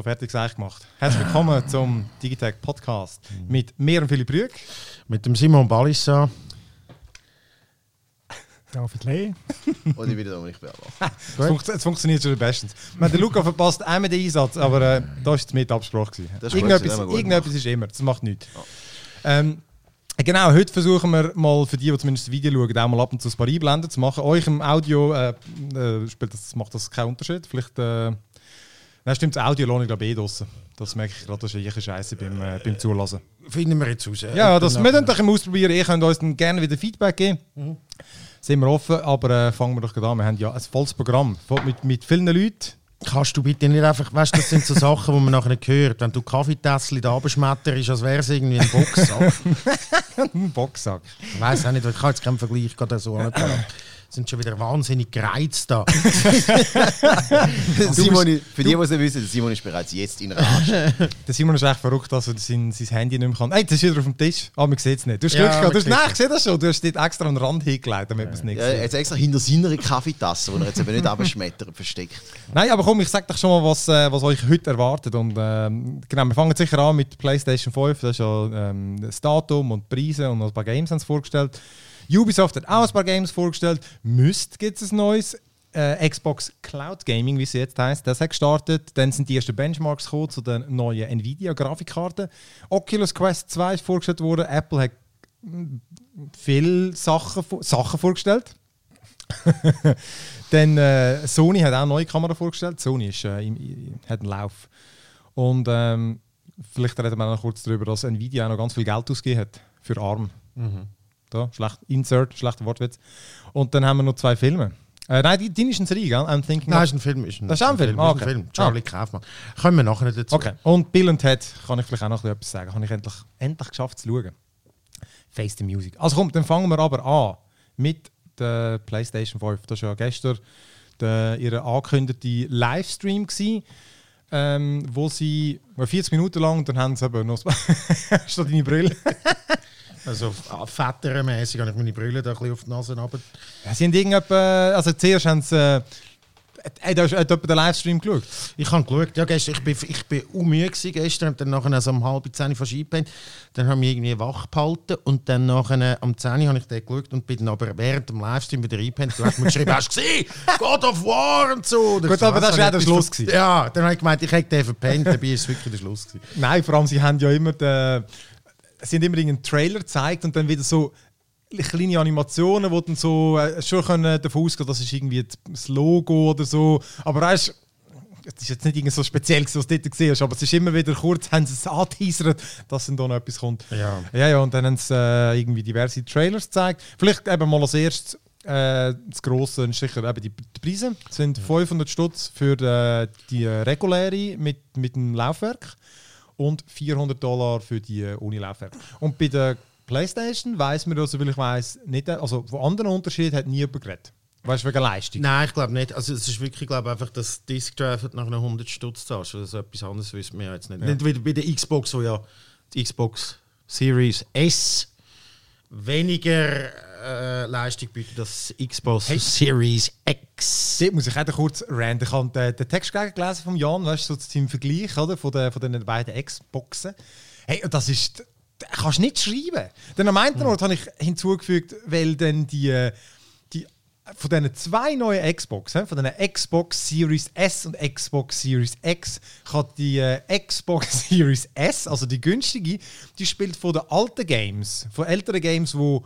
So, fertig gesagt gemacht. Herzlich willkommen zum Digitech Podcast mit mir und Philipp Rüeg. Mit dem Simon Ballissa. David Lee. Oder wieder Dominik Berber. Es, funktio es funktioniert schon bestens. Man, der Luca verpasst einmal den Einsatz, aber äh, da war es mit Absprache. gewesen. Irgendetwas, irgendetwas ist immer, das macht nichts. Ähm, genau, heute versuchen wir mal für die, die zumindest das Video schauen, auch mal ab und zu ein paar Einblenden zu machen. Euch im Audio äh, äh, spielt das, macht das keinen Unterschied. Vielleicht, äh, nein, stimmt, das Audio lohnt ich glaube eh draussen. Das merke ich gerade, das ist eine Scheiße beim, äh, beim Zulassen. Finden wir jetzt raus. Ja, das, Dann wir können doch im Ausprobieren. Ihr könnt uns dann gerne wieder Feedback geben. Mhm. Sind wir offen, aber äh, fangen wir doch gerade an. Wir haben ja ein volles Programm mit, mit vielen Leuten. Kannst du bitte nicht einfach, weißt du, das sind so Sachen, die man nachher nicht hört. Wenn du Kaffeetässchen da abschmetterst, als wäre es irgendwie ein Boxsack. Ein Boxsack. ich weiß auch nicht, ich kann jetzt keinen Vergleich gerade so. sind schon wieder wahnsinnig gereizt da. Simon, für die, die es nicht wissen, Simon ist bereits jetzt in Rage. Der Simon ist echt verrückt, dass er sein, sein Handy nicht mehr kann. Ey, das ist wieder auf dem Tisch. Ah, man sieht es nicht. Du hast Ja, Glück gehabt. Du hast, nein, ich sehe das schon. Du hast dort extra einen Rand hingelegt, damit man es nicht Ja, sieht. jetzt extra hinter seiner Kaffeetasse, die er jetzt eben nicht abschmettert, versteckt. Nein, aber komm, ich sag doch schon mal, was, äh, was euch heute erwartet. Und ähm, genau, wir fangen sicher an mit PlayStation 5. Das ist ja ähm, das Datum und die Preise und noch ein paar Games haben sie vorgestellt. Ubisoft hat auch ein paar Games vorgestellt. Myst gibt es ein neues. Äh, Xbox Cloud Gaming, wie es jetzt heißt, das hat gestartet. Dann sind die ersten Benchmarks gekommen zu den neuen Nvidia-Grafikkarten. Oculus Quest 2 ist vorgestellt worden. Apple hat mm, viele Sachen, Sachen vorgestellt. Dann äh, Sony hat auch eine neue Kamera vorgestellt. Sony ist, äh, im, hat einen Lauf. Und ähm, vielleicht reden wir noch kurz darüber, dass Nvidia auch noch ganz viel Geld ausgegeben hat für ARM. Da, schlecht, Insert, schlechter Wortwitz. Und dann haben wir noch zwei Filme. Äh, nein, die, die ist eine Serie, gell? I'm thinking Nein, ist ein Film. Ist ein, Das ist auch ein Film? Ist Ah, ein okay. Film. Charlie Kaufmann. Kommen wir nachher nicht dazu. Okay. Und Bill und Ted kann ich vielleicht auch noch etwas sagen. Habe ich endlich, endlich geschafft zu schauen. Face the Music. Also komm, dann fangen wir aber an mit der PlayStation 5. Das war ja gestern der, ihr angekündigter Livestream. Gewesen, ähm, wo sie war 40 Minuten lang dann haben sie eben noch statt deine Brille. Also vätermäßig habe ich meine Brille da ein bisschen auf die Nase runter. Ja, sie haben also zuerst haben sie, äh, hey, da hast du den Livestream geschaut. Ich habe geschaut, ja, gestern, ich bin, ich bin unmüde gestern, und dann nachher so um halb zehn fast eingepennt. Dann haben wir irgendwie wach behalten und dann nachher am 10 habe ich den geschaut und bin dann aber während dem Livestream wieder eingepennt. Du hast mir geschrieben, hast du gesehen? God of War und so. Ich Gut, so, aber das habe war ich auch der Schluss gewesen. Ja, dann habe ich gemeint, ich hätte den verpennt, dabei ist es wirklich der Schluss gewesen. Nein, vor allem, sie haben ja immer den, sie haben immer einen Trailer gezeigt und dann wieder so kleine Animationen, wo dann so äh, schon können davon ausgehen, das ist irgendwie das Logo oder so. Aber weißt, es ist jetzt nicht irgendwie so speziell, was du dort gesehen hast, aber es ist immer wieder kurz, haben sie es angeteasert, dass dann da noch etwas kommt. Ja. Ja, ja, und dann haben sie äh, irgendwie diverse Trailers gezeigt. Vielleicht eben mal als erstes äh, das Grosse ist sicher eben die, die Preise. Es sind 500 Stutz für äh, die reguläre mit, mit dem Laufwerk und 400 Dollar für die äh, ohne Laufwerk. Und bei der PlayStation weiß man, also, weil ich weiß nicht, also von anderen Unterschieden hat nie jemand geredet. Weißt du, wegen Leistung. Nein, ich glaube nicht. Also es ist wirklich, glaube einfach, dass Disk Drive nach einer 100 Stutz zahlst. Also etwas anderes wissen wir ja jetzt nicht. Nicht wie bei der Xbox, wo ja die Xbox Series S weniger äh, Leistung bietet als Xbox Series X. Dort muss ich auch kurz ranten. Ich habe den, den Text gelesen von Jan, weißt du, so zum Vergleich oder, von, den, von den beiden Xboxen. Hey, das ist. Das kannst du nicht schreiben. Dann am einen Ort habe ich hinzugefügt, weil dann die, äh, die von diesen zwei neuen Xbox, hä, von den Xbox Series S und Xbox Series X, kann die äh, Xbox Series S, also die günstige, die spielt von den alten Games, von älteren Games, wo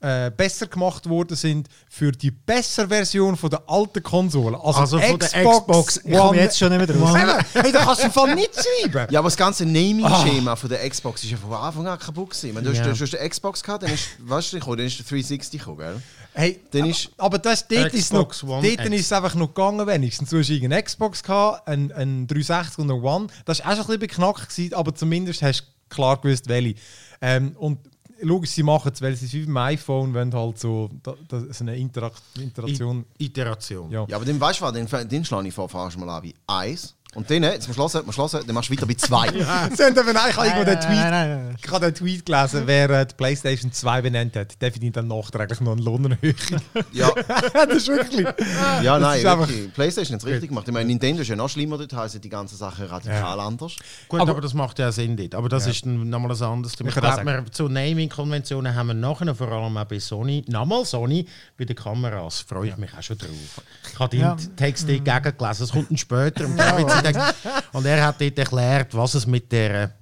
äh, besser gemacht worden sind für die bessere Version von der alten Konsole. Also, Also von der Xbox, Xbox. Ich komme jetzt schon nicht mehr drauf. Hey, da kannst du im Fall nicht schreiben. Ja, aber das ganze Naming-Schema von der Xbox ist ja von Anfang an kaputt gewesen. Wenn du, Ja. hast, du hast eine Xbox gehabt, dann ist, weißt du, dann ist der 360 gekommen, gell? Hey, Dann aber, ist- aber das, dort, ist noch, Xbox dort ist es einfach noch gegangen, wenigstens. Du hast eine Xbox gehabt, ein, ein 360 und ein One. Das war auch schon ein bisschen beknackt, gewesen, aber zumindest hast du klar gewusst, welche. Ähm, und logisch, sie machen es, weil sie es wie beim iPhone wenn halt so, da, da, so eine Interakt Interaktion. I Iteration. Ja. Ja, aber dann weißt du was, dann, dann schlage ich vor, fahrst du mal an wie 1, Und dann, jetzt musst du hören, musst du hören, dann machst du weiter bei zwei. Sie haben eben auch irgendwo den Nein, Tweet, nein, nein, nein. ich habe den Tweet gelesen, wer äh, die PlayStation 2 benannt hat, der verdient dann nachträglich noch eine Lohnerhöhung. ja, das ist wirklich... ja Das nein, ist einfach- wirklich. PlayStation hat es richtig gemacht. Ich meine, Nintendo ist ja noch schlimmer, dort heißen die ganzen Sachen radikal anders. Gut, Aber- aber, das macht ja Sinn dort. Aber das ist dann nochmal ein anderes Thema. Ich glaube, wir- zu Naming-Konventionen haben wir nachher, vor allem auch bei Sony, nochmal Sony, bei den Kameras. Freue ich mich auch schon drauf. Ich habe den Ja. Text dort gegengelesen, es kommt dann später. Und, und er hat dort erklärt, was es mit, der,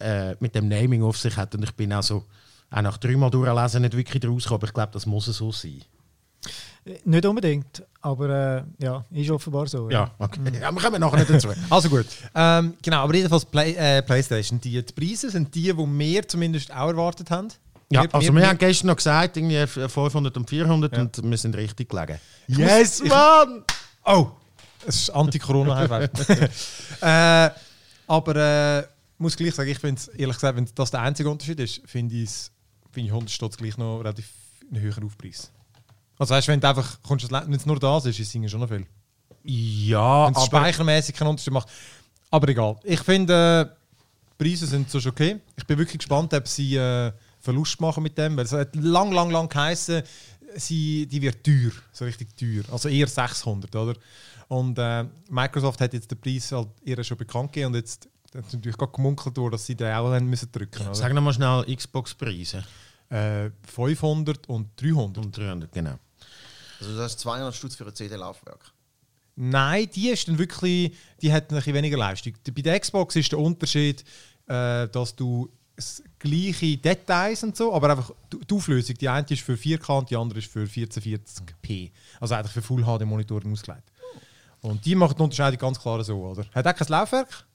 äh, mit dem Naming auf sich hat. Und ich bin also auch nach dreimal durchlesen nicht wirklich rausgekommen. Aber ich glaube, das muss so sein. Nicht unbedingt, aber äh, ja, ist offenbar so. Ja, okay. Ja, wir kommen nachher nicht dazu. Also gut. Ähm, genau, aber jedenfalls Play, äh, PlayStation. Die, die Preise sind die, die wir zumindest auch erwartet haben. Ja, Wir- also wir- wir, haben gestern noch gesagt, irgendwie 500 und 400 und wir sind richtig gelegen. Yes, Mann! Oh, es ist Anti-Corona-High äh, Aber äh, muss gleich sagen, ich finde ehrlich gesagt, wenn das der einzige Unterschied ist, finde ich find ich 100 Stutz gleich noch relativ einen höheren Aufpreis. Also weißt wenn du einfach, kommst, wenn es nur das ist, ist es schon noch viel. Ja, Wenn es speichermäßig keinen Unterschied macht. Aber egal. Ich finde, äh, Preise sind so schon okay. Ich bin wirklich gespannt, ob sie äh, Verlust machen mit dem, weil es hat lang, lang, lang geheißen, sie, die wird teuer, so richtig teuer. Also eher 600, oder? Und äh, Microsoft hat jetzt den Preis halt eher schon bekannt gegeben und jetzt hat es natürlich gerade gemunkelt worden, dass sie den auch haben müssen drücken müssen. Sag nochmal schnell Xbox-Preise. Äh, 500 und 300. Und 300, genau. Also das ist 200 Stutz für ein CD-Laufwerk. Nein, die ist dann wirklich, die hat ein bisschen weniger Leistung. Bei der Xbox ist der Unterschied, äh, dass du s- gleiche Details und so, aber einfach die die Auflösung, die eine ist für 4K und die andere ist für 1440p. Also eigentlich für Full HD Monitoren ausgelegt. Und die macht die Unterscheidung ganz klar so, oder? Hat auch kein Laufwerk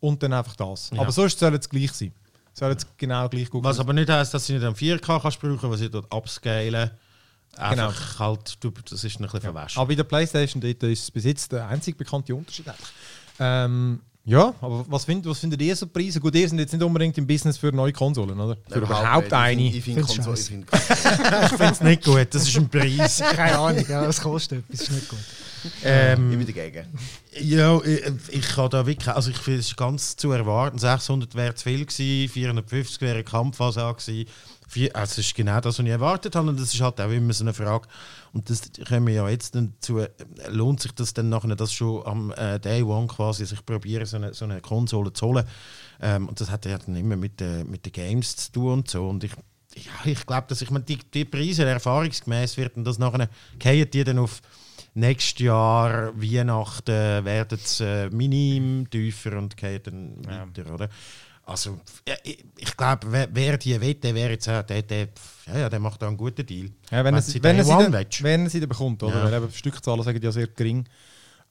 und dann einfach das. Ja. Aber sonst soll es gleich sein. Soll es genau gleich gut Was aber nicht heisst, dass sie nicht am 4K kannst brauchen, was sie dort upscalen. Einfach halt, du, das ist ein bisschen verwäscht. Aber bei der PlayStation dort ist es bis jetzt der einzig bekannte Unterschied. Ähm, ja, aber was, find, was findet ihr so Preise? Gut, ihr sind jetzt nicht unbedingt im Business für neue Konsolen, oder? Für überhaupt eine. Ich finde Find's Konsole. scheiße. Ich find, Ich finde es nicht gut, das ist ein Preis. Keine Ahnung, ja, es kostet etwas, ist nicht gut. Ich ähm, bin dagegen. ja, ich, ich kann da wirklich, also ich finde es ist ganz zu erwarten. 600 wäre zu viel gewesen, 450 wäre eine Kampfphase gewesen. Vier, also es ist genau das, was ich erwartet habe. Und das ist halt auch immer so eine Frage. Und das können wir ja jetzt dazu, äh, lohnt sich das dann nachher, das schon am äh, Day One quasi, sich probieren, so eine, so eine Konsole zu holen. Ähm, und das hat ja dann immer mit, äh, mit den Games zu tun und so. Und ich, ja, ich glaube, dass ich meine, die, die Preise erfahrungsgemäß werden das nachher, fallen die dann auf nächstes Jahr Weihnachten werden es äh, minim tiefer und gehen dann weiter, oder? Also, ja, ich, ich glaube, wer, wer die der wäre jetzt auch, der, der, ja, ja, der macht da einen guten Deal. Ja, wenn, Wenn es, sie wenn, er sie dann, wenn sie dann bekommt, oder? Ja. Weil eben die Stückzahlen sagen ja sehr gering.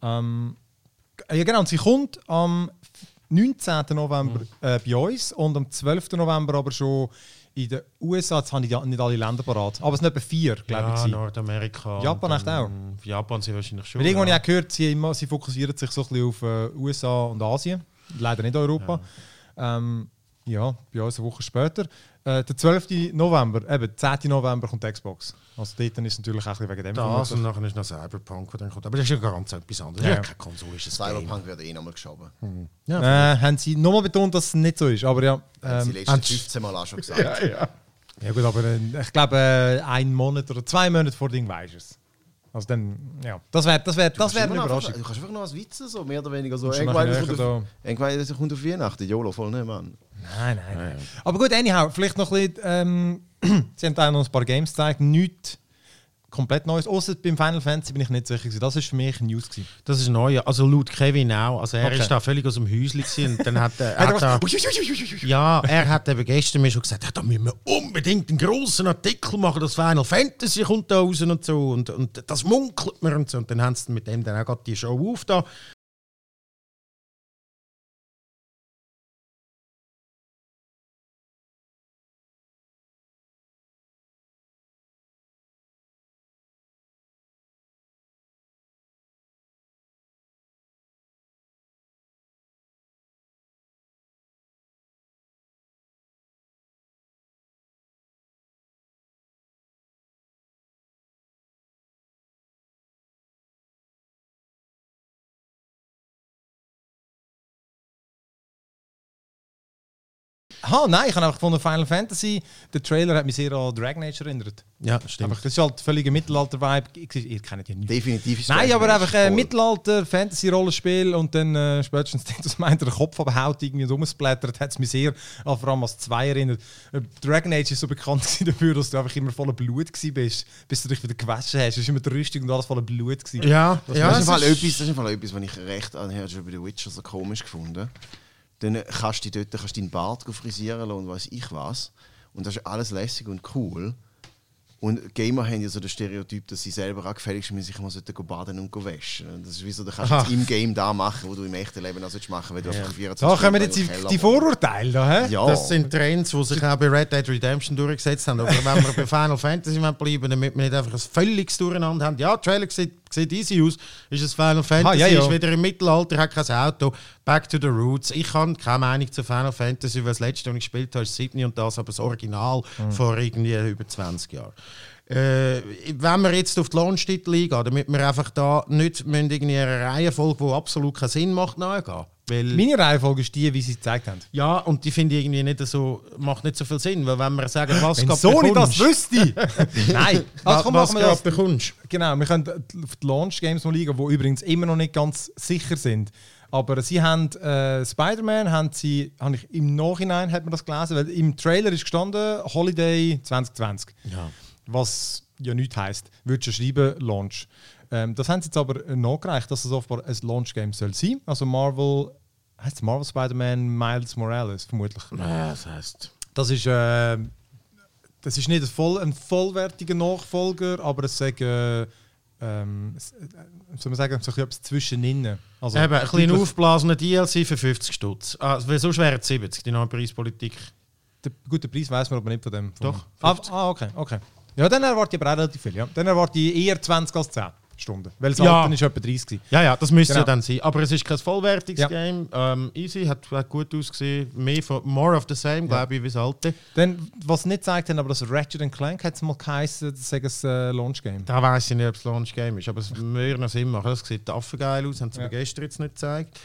Ähm, ja, genau, und sie kommt am 19. November äh, bei uns und am 12. November aber schon in den USA. Jetzt habe ich ja nicht alle Länder parat. Aber es sind etwa vier, glaube ja, ich. Nordamerika. Japan echt dann- Japan sind wahrscheinlich schon. Weil irgendwann ja. habe ich auch gehört, sie, immer, sie fokussieren sich so ein bisschen auf äh, USA und Asien. Leider nicht Europa. Ja, ähm, ja bei uns eine Woche später. Äh, der 12. November, eben 10. November kommt die Xbox. Also dort ist natürlich auch ein wegen dem. Das und nachher ist noch Cyberpunk, der dann kommt. Aber das ist ja ganz etwas anderes. Ja. Ja, keine Konsole ist ein Game. Cyberpunk wird eh nochmal geschoben. Ja, Äh, haben sie nochmal betont, dass es nicht so ist. Aber ja. Ähm, sie Ähm, letzten 15 Mal auch schon gesagt. ja gut, aber äh, ich glaube, äh, einen Monat oder zwei Monate vor Ding du es. Also dann, ja. Das wäre das wär, das wär eine Überraschung. einfach- Du kannst einfach noch als Witze, so mehr oder weniger so. Irgendwann kommt auf Weihnachten. YOLO, voll nicht, Mann. Nein, nein. nein. Aber gut, anyhow, vielleicht noch ein bisschen. Ähm, sie haben da noch ein paar Games gezeigt. Nichts komplett Neues. Außer beim Final Fantasy bin ich nicht sicher. gewesen. Das war für mich News. Gewesen. Das ist neu. Also laut Kevin auch. Also er Okay. ist da völlig aus dem Häuschen und dann hat er, Hat er hat gemacht, ja, er hat eben gestern mir schon gesagt, ja, da müssen wir unbedingt einen grossen Artikel machen, das Final Fantasy kommt da raus und so und, und das munkelt mir und so. Und dann haben sie mit dem dann auch gerade die Show auf da. Ha, nein, ich habe einfach gefunden, Final Fantasy, der Trailer hat mich sehr an Dragon Age erinnert. Ja, stimmt. Einfach, das ist halt völliger Mittelalter-Vibe. Ich- Ihr kennt ja nicht. Definitiv ist Nein, Dragon aber einfach äh. Mittelalter, Fantasy-Rollenspiel und dann äh, spätestens dann, dass meint, der Kopf abhaut irgendwie und rumsplattert, hat es mich sehr an vor allem als zwei erinnert. Äh, Dragon Age ist so bekannt dafür, dass du einfach immer voller Blut bist, bis du dich wieder gewaschen hast. Es ist immer die Rüstung und alles voller Blut gewesen. ja, Das, ja, ist im es Fall ist- etwas, das ist etwas, was ich recht an Herr bei The Witcher so komisch gefunden. Dann kannst du dort kannst deinen Bart frisieren lassen und weiß ich was. Und das ist alles lässig und cool. Und Gamer haben ja so den Stereotyp, dass sie selber auch gefälligst müssen, sich mal baden und waschen. Und Das ist wie so, du kannst Aha. jetzt im Game da machen, wo du im echten Leben auch sollst machen, weil du einfach 24 Da kommen jetzt die, die. Vorurteile da, hä? Ja, Das sind Trends, die sich auch bei Red Dead Redemption durchgesetzt haben. Aber wenn wir bei Final Fantasy bleiben damit wir nicht einfach ein völliges Durcheinander haben. Ja, Trailer sieht, sieht easy aus. Ist es Final Fantasy, ja, ja. ist wieder im Mittelalter, hat kein Auto. Back to the Roots. Ich habe keine Meinung zu Final Fantasy, weil das letzte, was ich gespielt habe, ist Sydney und das aber das Original Mhm. vor irgendwie über 20 Jahren. Äh, wenn wir jetzt auf die Launch-Titel eingehen, damit wir einfach da nicht müssen irgendwie eine Reihenfolge, die absolut keinen Sinn macht, nachgehen. Weil Meine Reihenfolge ist die, wie sie es gezeigt haben. ja, und die finde ich irgendwie nicht so, macht nicht so viel Sinn, weil wenn wir sagen, was Wenn grad Sony das bekommst, wüsste! Nein, also komm, was grad das. bekommst. Genau, wir können auf die Launch-Games mal liegen, die übrigens immer noch nicht ganz sicher sind. Aber sie haben äh, Spider-Man, haben sie, habe ich im Nachhinein hat man das gelesen, weil im Trailer ist gestanden Holiday 2020. Ja. Was ja nichts heisst. Würdest du schreiben, Launch. Ähm, das haben sie jetzt aber nachgereicht, dass es offenbar ein Launch-Game soll sein. Also Marvel, heißt es Marvel Spider-Man Miles Morales, vermutlich. Ja, das heisst. Das ist, äh, das ist nicht ein, voll, ein vollwertiger Nachfolger, aber es sagt, äh, ähm, äh, soll man sagen, so ein bisschen etwas zwischeninnen. Also, Eben, ein bisschen aufblasener DLC für 50 Stutz. Ah, weil sonst wären es 70, die neue Preispolitik. Der gute Preis weiß man aber nicht von dem. Von Doch, Ah, ah, okay, okay. Ja, dann erwarte ich aber auch relativ viel. Ja. Dann erwarte ich eher 20 als 10 Stunden. Weil das Ja. Alten ist etwa 30 gewesen. Ja, ja, das müsste Genau. ja dann sein. Aber es ist kein vollwertiges Ja. Game. Ähm, easy, hat, hat gut ausgesehen. Mehr von, more of the same, glaube ich, wie das alte. Dann, was sie nicht gezeigt haben, aber das Ratchet Clank hat es mal geheißen, das sei ein äh, Launch-Game. Da weiß ich nicht, ob es Launch Game ist, aber es würde noch Sinn machen. Das sieht affengeil aus, haben sie Ja. mir gestern jetzt nicht gezeigt.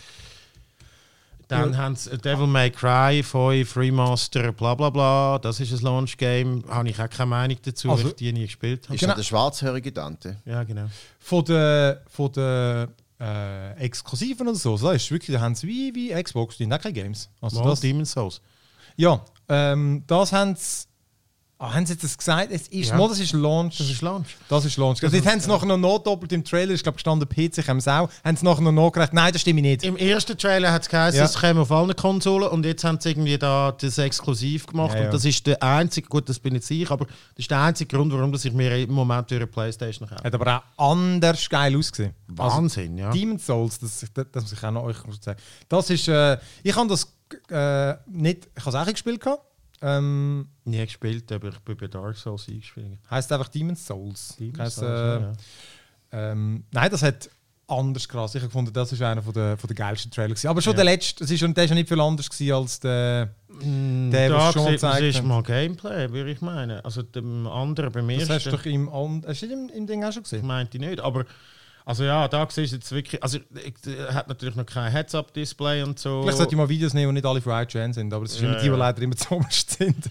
Dann haben sie Devil May Cry 5 Remaster, bla bla bla. Das ist ein Launch Game. Habe ich auch keine Meinung dazu, Also- weil ich die nie gespielt habe. ist Genau. das der schwarzhörige Dante? Ja, genau. Von den von der, äh, Exklusiven oder so, das ist wirklich, da haben sie wie, wie Xbox, die haben auch keine Games. Also Mal das, Demon's Souls. ja, ähm, das haben sie. Ah, haben sie das gesagt? Es ist, Ja. mal, das ist Launch. Das ist Launch. Das ist Launch. Also, jetzt haben sie nachher noch notdoppelt im Trailer, ich glaube, gestanden PC haben sie auch, haben sie nachher noch nachgerechnet. Nein, das stimmt nicht. Im ersten Trailer hat es geheißen, Ja. es käme auf allen Konsolen und jetzt haben sie irgendwie da das exklusiv gemacht. Ja, ja. Und das ist der einzige, gut, das bin jetzt ich, aber das ist der einzige Grund, warum dass ich mir im Moment durch eine Playstation kaufe. Hat aber auch anders geil ausgesehen. Wahnsinn, ja. Also, Demon's Souls, das, das, das muss ich auch noch euch sagen. Das ist, äh, ich habe das äh, nicht, ich habe es auch gespielt gehabt. Ähm, Nie gespielt, aber ich bin bei Dark Souls eingespielt. heißt einfach Demon's Souls. Demon's Souls, äh, ja, ja. Ähm, nein, das hat anders krass. Ich habe gefunden, das ist einer von der, von der geilsten Trailer. Gewesen. Aber schon Ja. der letzte, das ist schon, der ist schon nicht viel anders gewesen als der. Mm, Der, da was schon sieht gezeigt ist haben. mal Gameplay, würde ich meinen. Also dem anderen, beim Das ersten, hast du doch im, hast du im, im Ding auch schon ich gesehen. meinte nicht. Aber also ja, da siehst du jetzt wirklich, also ich, er hat natürlich noch kein Heads-Up-Display und so. Vielleicht sollte ich mal Videos nehmen, die nicht alle IGN sind, aber das ist Ja, immer die, die ja. leider immer zu sind.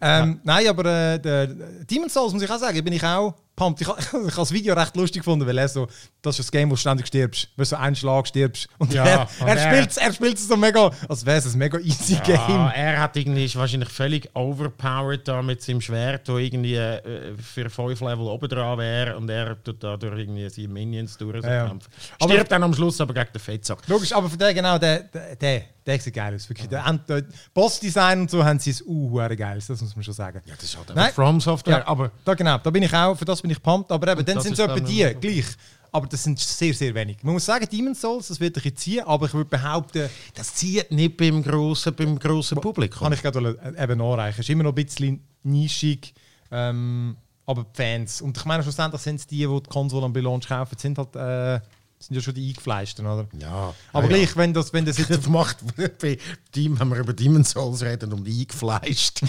Ähm, Nein, aber äh, der Demon's Souls, muss ich auch sagen, bin ich auch pumped. Ich, ich habe das Video recht lustig gefunden, weil er so, das ist das Game, wo du ständig stirbst, weil du so einen Schlag stirbst. Und Ja, er, er, er- spielt er es so mega, als wäre es ein mega easy Ja, Game. er hat irgendwie ist wahrscheinlich völlig overpowered da mit seinem Schwert, wo irgendwie äh, für fünf Level oben dran wäre und er tut da durch irgendwie seine Minions durch so Ja, ja. kämpfen. Aber- Stirbt dann am Schluss aber gegen den Fettsack. Logisch, aber für den genau, der, der, der, der sieht geil aus. Wirklich. End- der Bossdesign und so haben sie es uh, geil, das muss man schon sagen. Ja, das ist halt Nein. From Software, Ja, aber da genau, da bin ich auch, für das bin ich pumped. Aber eben, dann sind es etwa die, noch- gleich. Aber das sind sehr, sehr wenig. Man muss sagen, Demon's Souls, das wird ein bisschen ziehen, aber ich würde behaupten, das zieht nicht beim grossen, beim grossen Publikum. kann ich gerade äh, eben nachreichen. Es ist immer noch ein bisschen nischig, ähm, aber die Fans. Und ich meine, schlussendlich sind es die, die die Konsole am Launch kaufen, sind halt, äh, sind ja schon die eingefleischten, oder? ja, Aber ja, gleich, wenn das, wenn das jetzt Das macht bei Team, wenn wir über Demon's Souls reden und eingefleischt.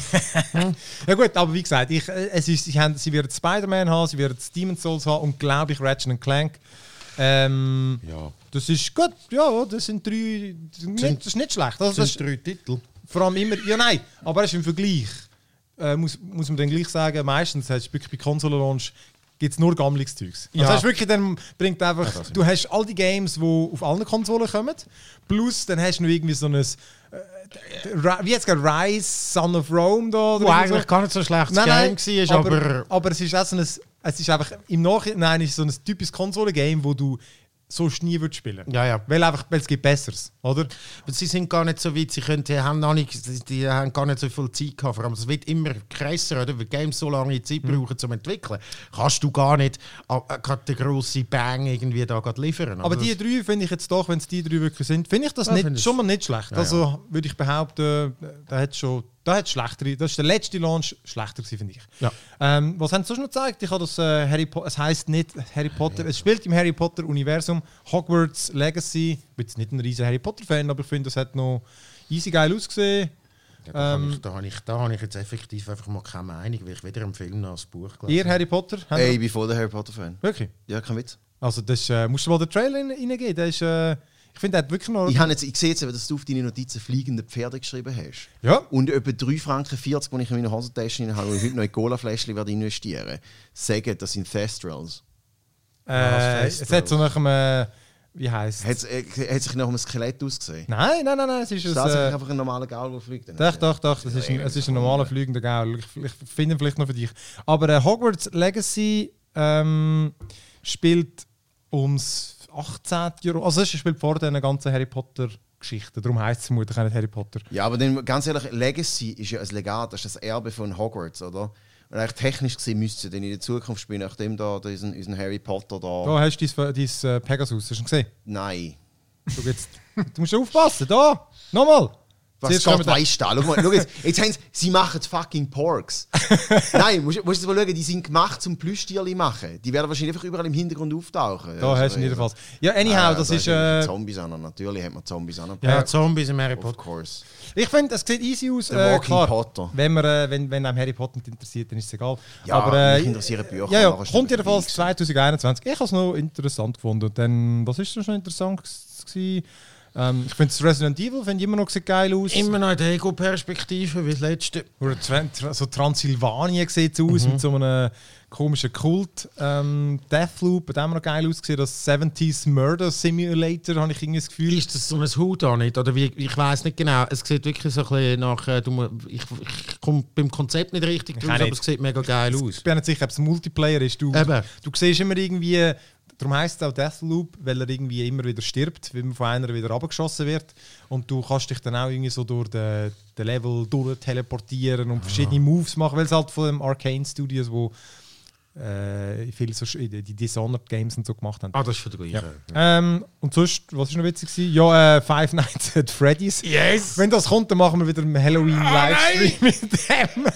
Ja gut, aber wie gesagt, ich, äh, es ist, sie, haben, sie werden Spider-Man haben, sie werden Demon's Souls haben und glaube ich Ratchet Clank. Ähm, ja. das ist gut, ja, das sind drei, das ist nicht, das ist nicht schlecht. Also, Das sind drei Titel. vor allem immer. Ja, nein, aber es ist im Vergleich. Äh, muss, muss man dann gleich sagen, meistens hast du wirklich bei Konsole-Launch gibt es nur gammeliges Zeugs. Ja. Also hast du wirklich dann bringt einfach, du hast all die Games, die auf allen Konsolen kommen, plus dann hast du noch irgendwie so ein, äh, wie jetzt gerade Rise, Son of Rome da. oder Wo eigentlich so. gar nicht so ein schlechtes Nein, Game war, aber, aber, aber es ist auch so ein, es ist einfach im Nachhinein ist so ein typisches Konsole-Game, wo du sonst nie würdest spielen. Ja, ja. Weil einfach, weil es gibt Besseres, oder? Aber sie sind gar nicht so weit, sie können, die haben, noch nicht, die- haben gar nicht so viel Zeit gehabt. Vor allem, es wird immer krasser, oder? Weil Games so lange Zeit Mhm. brauchen zum entwickeln. Kannst du gar nicht äh, äh, den grossen Bang irgendwie da liefern. Aber oder? die drei finde ich jetzt doch, wenn es die drei wirklich sind, finde ich das Ja, nicht, schon mal nicht schlecht. Ja, also würde ich behaupten, da hat schon, da hat schlechtere, das ist der letzte Launch schlechter gewesen, finde ich. Ja. Ähm, was haben sie sonst noch gezeigt? Ich habe das äh, Harry Potter, es heißt nicht Harry Potter, es spielt im Harry Potter Universum, Hogwarts Legacy. Ich bin jetzt nicht ein riesen Harry Potter Fan, aber ich finde, das hat noch easy geil ausgesehen. Ja, da, ähm, habe ich, da, habe ich, da habe ich jetzt effektiv einfach mal keine Meinung, weil ich weder im Film noch das Buch gelesen Ihr Harry Potter? Ey, ich bin voll der Harry Potter-Fan. Wirklich? Ja, kein Witz. Also das äh, musst du mal den Trailer rein- reingeben. Der ist, äh, ich finde, hat wirklich noch. Ich, habe jetzt, ich sehe jetzt, dass du auf deine Notizen fliegende Pferde geschrieben hast. Ja. Und etwa 3 Franken 40, die ich in meiner Hosentasche habe, und heute noch in Cola-Fläschchen werde investieren, sagen, das sind Thestrals. Äh, es hat so nach einem, äh, wie heißt Hat, äh, hat sich nach einem Skelett ausgesehen? Nein, nein, nein, nein, es ist Ist ein, das äh, einfach ein normaler Gaul, der fliegt? Doch, doch, doch, das ist ein, es ist ein normaler fliegender Gaul. Ich, ich finde ihn vielleicht noch für dich. Aber äh, Hogwarts Legacy ähm, spielt ums 18. Jahrhundert. Also es spielt vor den ganzen Harry Potter Geschichten. Darum heisst es vermutlich auch nicht Harry Potter. Ja, aber dann, ganz ehrlich, Legacy ist ja ein Legat, das ist das Erbe von Hogwarts, oder? Und eigentlich technisch gesehen müsste dann in der Zukunft spielen, nachdem da unseren, unseren Harry Potter da. Da hast du dein, dein äh, Pegasus, hast du ihn gesehen? Nein. Du, jetzt, du musst aufpassen, da! Nochmal! Was Zuerst Gott weiss da? Schau mal, schau jetzt, jetzt, haben sie, sie machen fucking Porks. Nein, musst, musst du mal schauen, die sind gemacht zum Plüschtierli machen. Die werden wahrscheinlich einfach überall im Hintergrund auftauchen. Da hast du ihn jedenfalls. Ja, anyhow, Ah, das da ist. Äh, Zombies an, natürlich hat man Zombies an. Ja, Zombies im Harry of Potter. course. ich finde, es sieht easy aus. Der Äh, Walking klar, Potter. Wenn, man, äh, wenn, wenn einem Harry Potter nicht interessiert, dann ist es egal. Ja, Aber, äh, mich interessieren Bücher, Ja, ja kommt es jedenfalls dabei 2021. Ich habe es noch interessant gefunden. Und dann, was ist das schon interessant gewesen? Ähm, ich finde das Resident Evil finde ich immer noch sieht geil aus. Immer noch in der Ego-Perspektive, wie das letzte. Oder so Transsilvanien sieht es aus mit so einem komischen Kult. Ähm, Deathloop hat auch noch geil ausgesehen. Das 70s Murder Simulator habe ich irgendwie das Gefühl. Ist das so ein Hut da nicht? Oder wie, ich weiß nicht genau. Es sieht wirklich so ein bisschen nach. Äh, ich, ich komme beim Konzept nicht richtig auch aber es sieht mega geil aus. Ich bin nicht sicher, ob es ein Multiplayer ist. Du, Eben. du siehst immer irgendwie, darum heisst es auch Deathloop, weil er irgendwie immer wieder stirbt, weil man von einer wieder abgeschossen wird. Und du kannst dich dann auch irgendwie so durch den, den Level durch teleportieren und verschiedene Moves machen, weil es halt von dem Arcane Studios, wo äh, viele so sch- die Dishonored Games und so gemacht haben. Ah, das ist für den gleichen. Ähm, und sonst, was ist noch witzig gewesen? Ja, äh, Five Nights at Freddy's. Yes! Wenn das kommt, dann machen wir wieder einen Halloween-Livestream mit dem.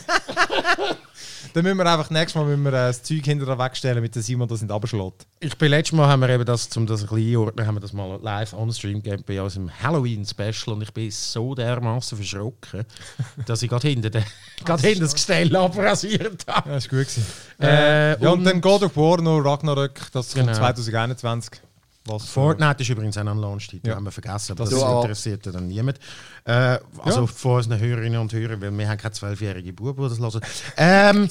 dann müssen wir einfach nächstes Mal müssen wir, äh, das Zeug hinterher wegstellen, mit dem Simon das nicht abschlägt. Ich bin letztes Mal haben wir eben das, um das ein bisschen einordnen, haben wir das mal live on Stream gegeben bei unserem Halloween-Special und ich bin so dermaßen verschrocken, dass ich gerade hinter, den- gerade hinter das Gestell abrasiert habe. Ja, ist gut gewesen. Äh, ja, und, und- dann God of War noch Ragnarök, das kommt Genau. 2021. Was für- Fortnite ist übrigens auch ein Launch-Titel, Ja. haben wir vergessen, aber Das das, interessiert dann niemand. Äh, also Ja. von unseren Hörerinnen und Hörern, weil wir haben keine zwölfjährige Buben, die das hören. Ähm,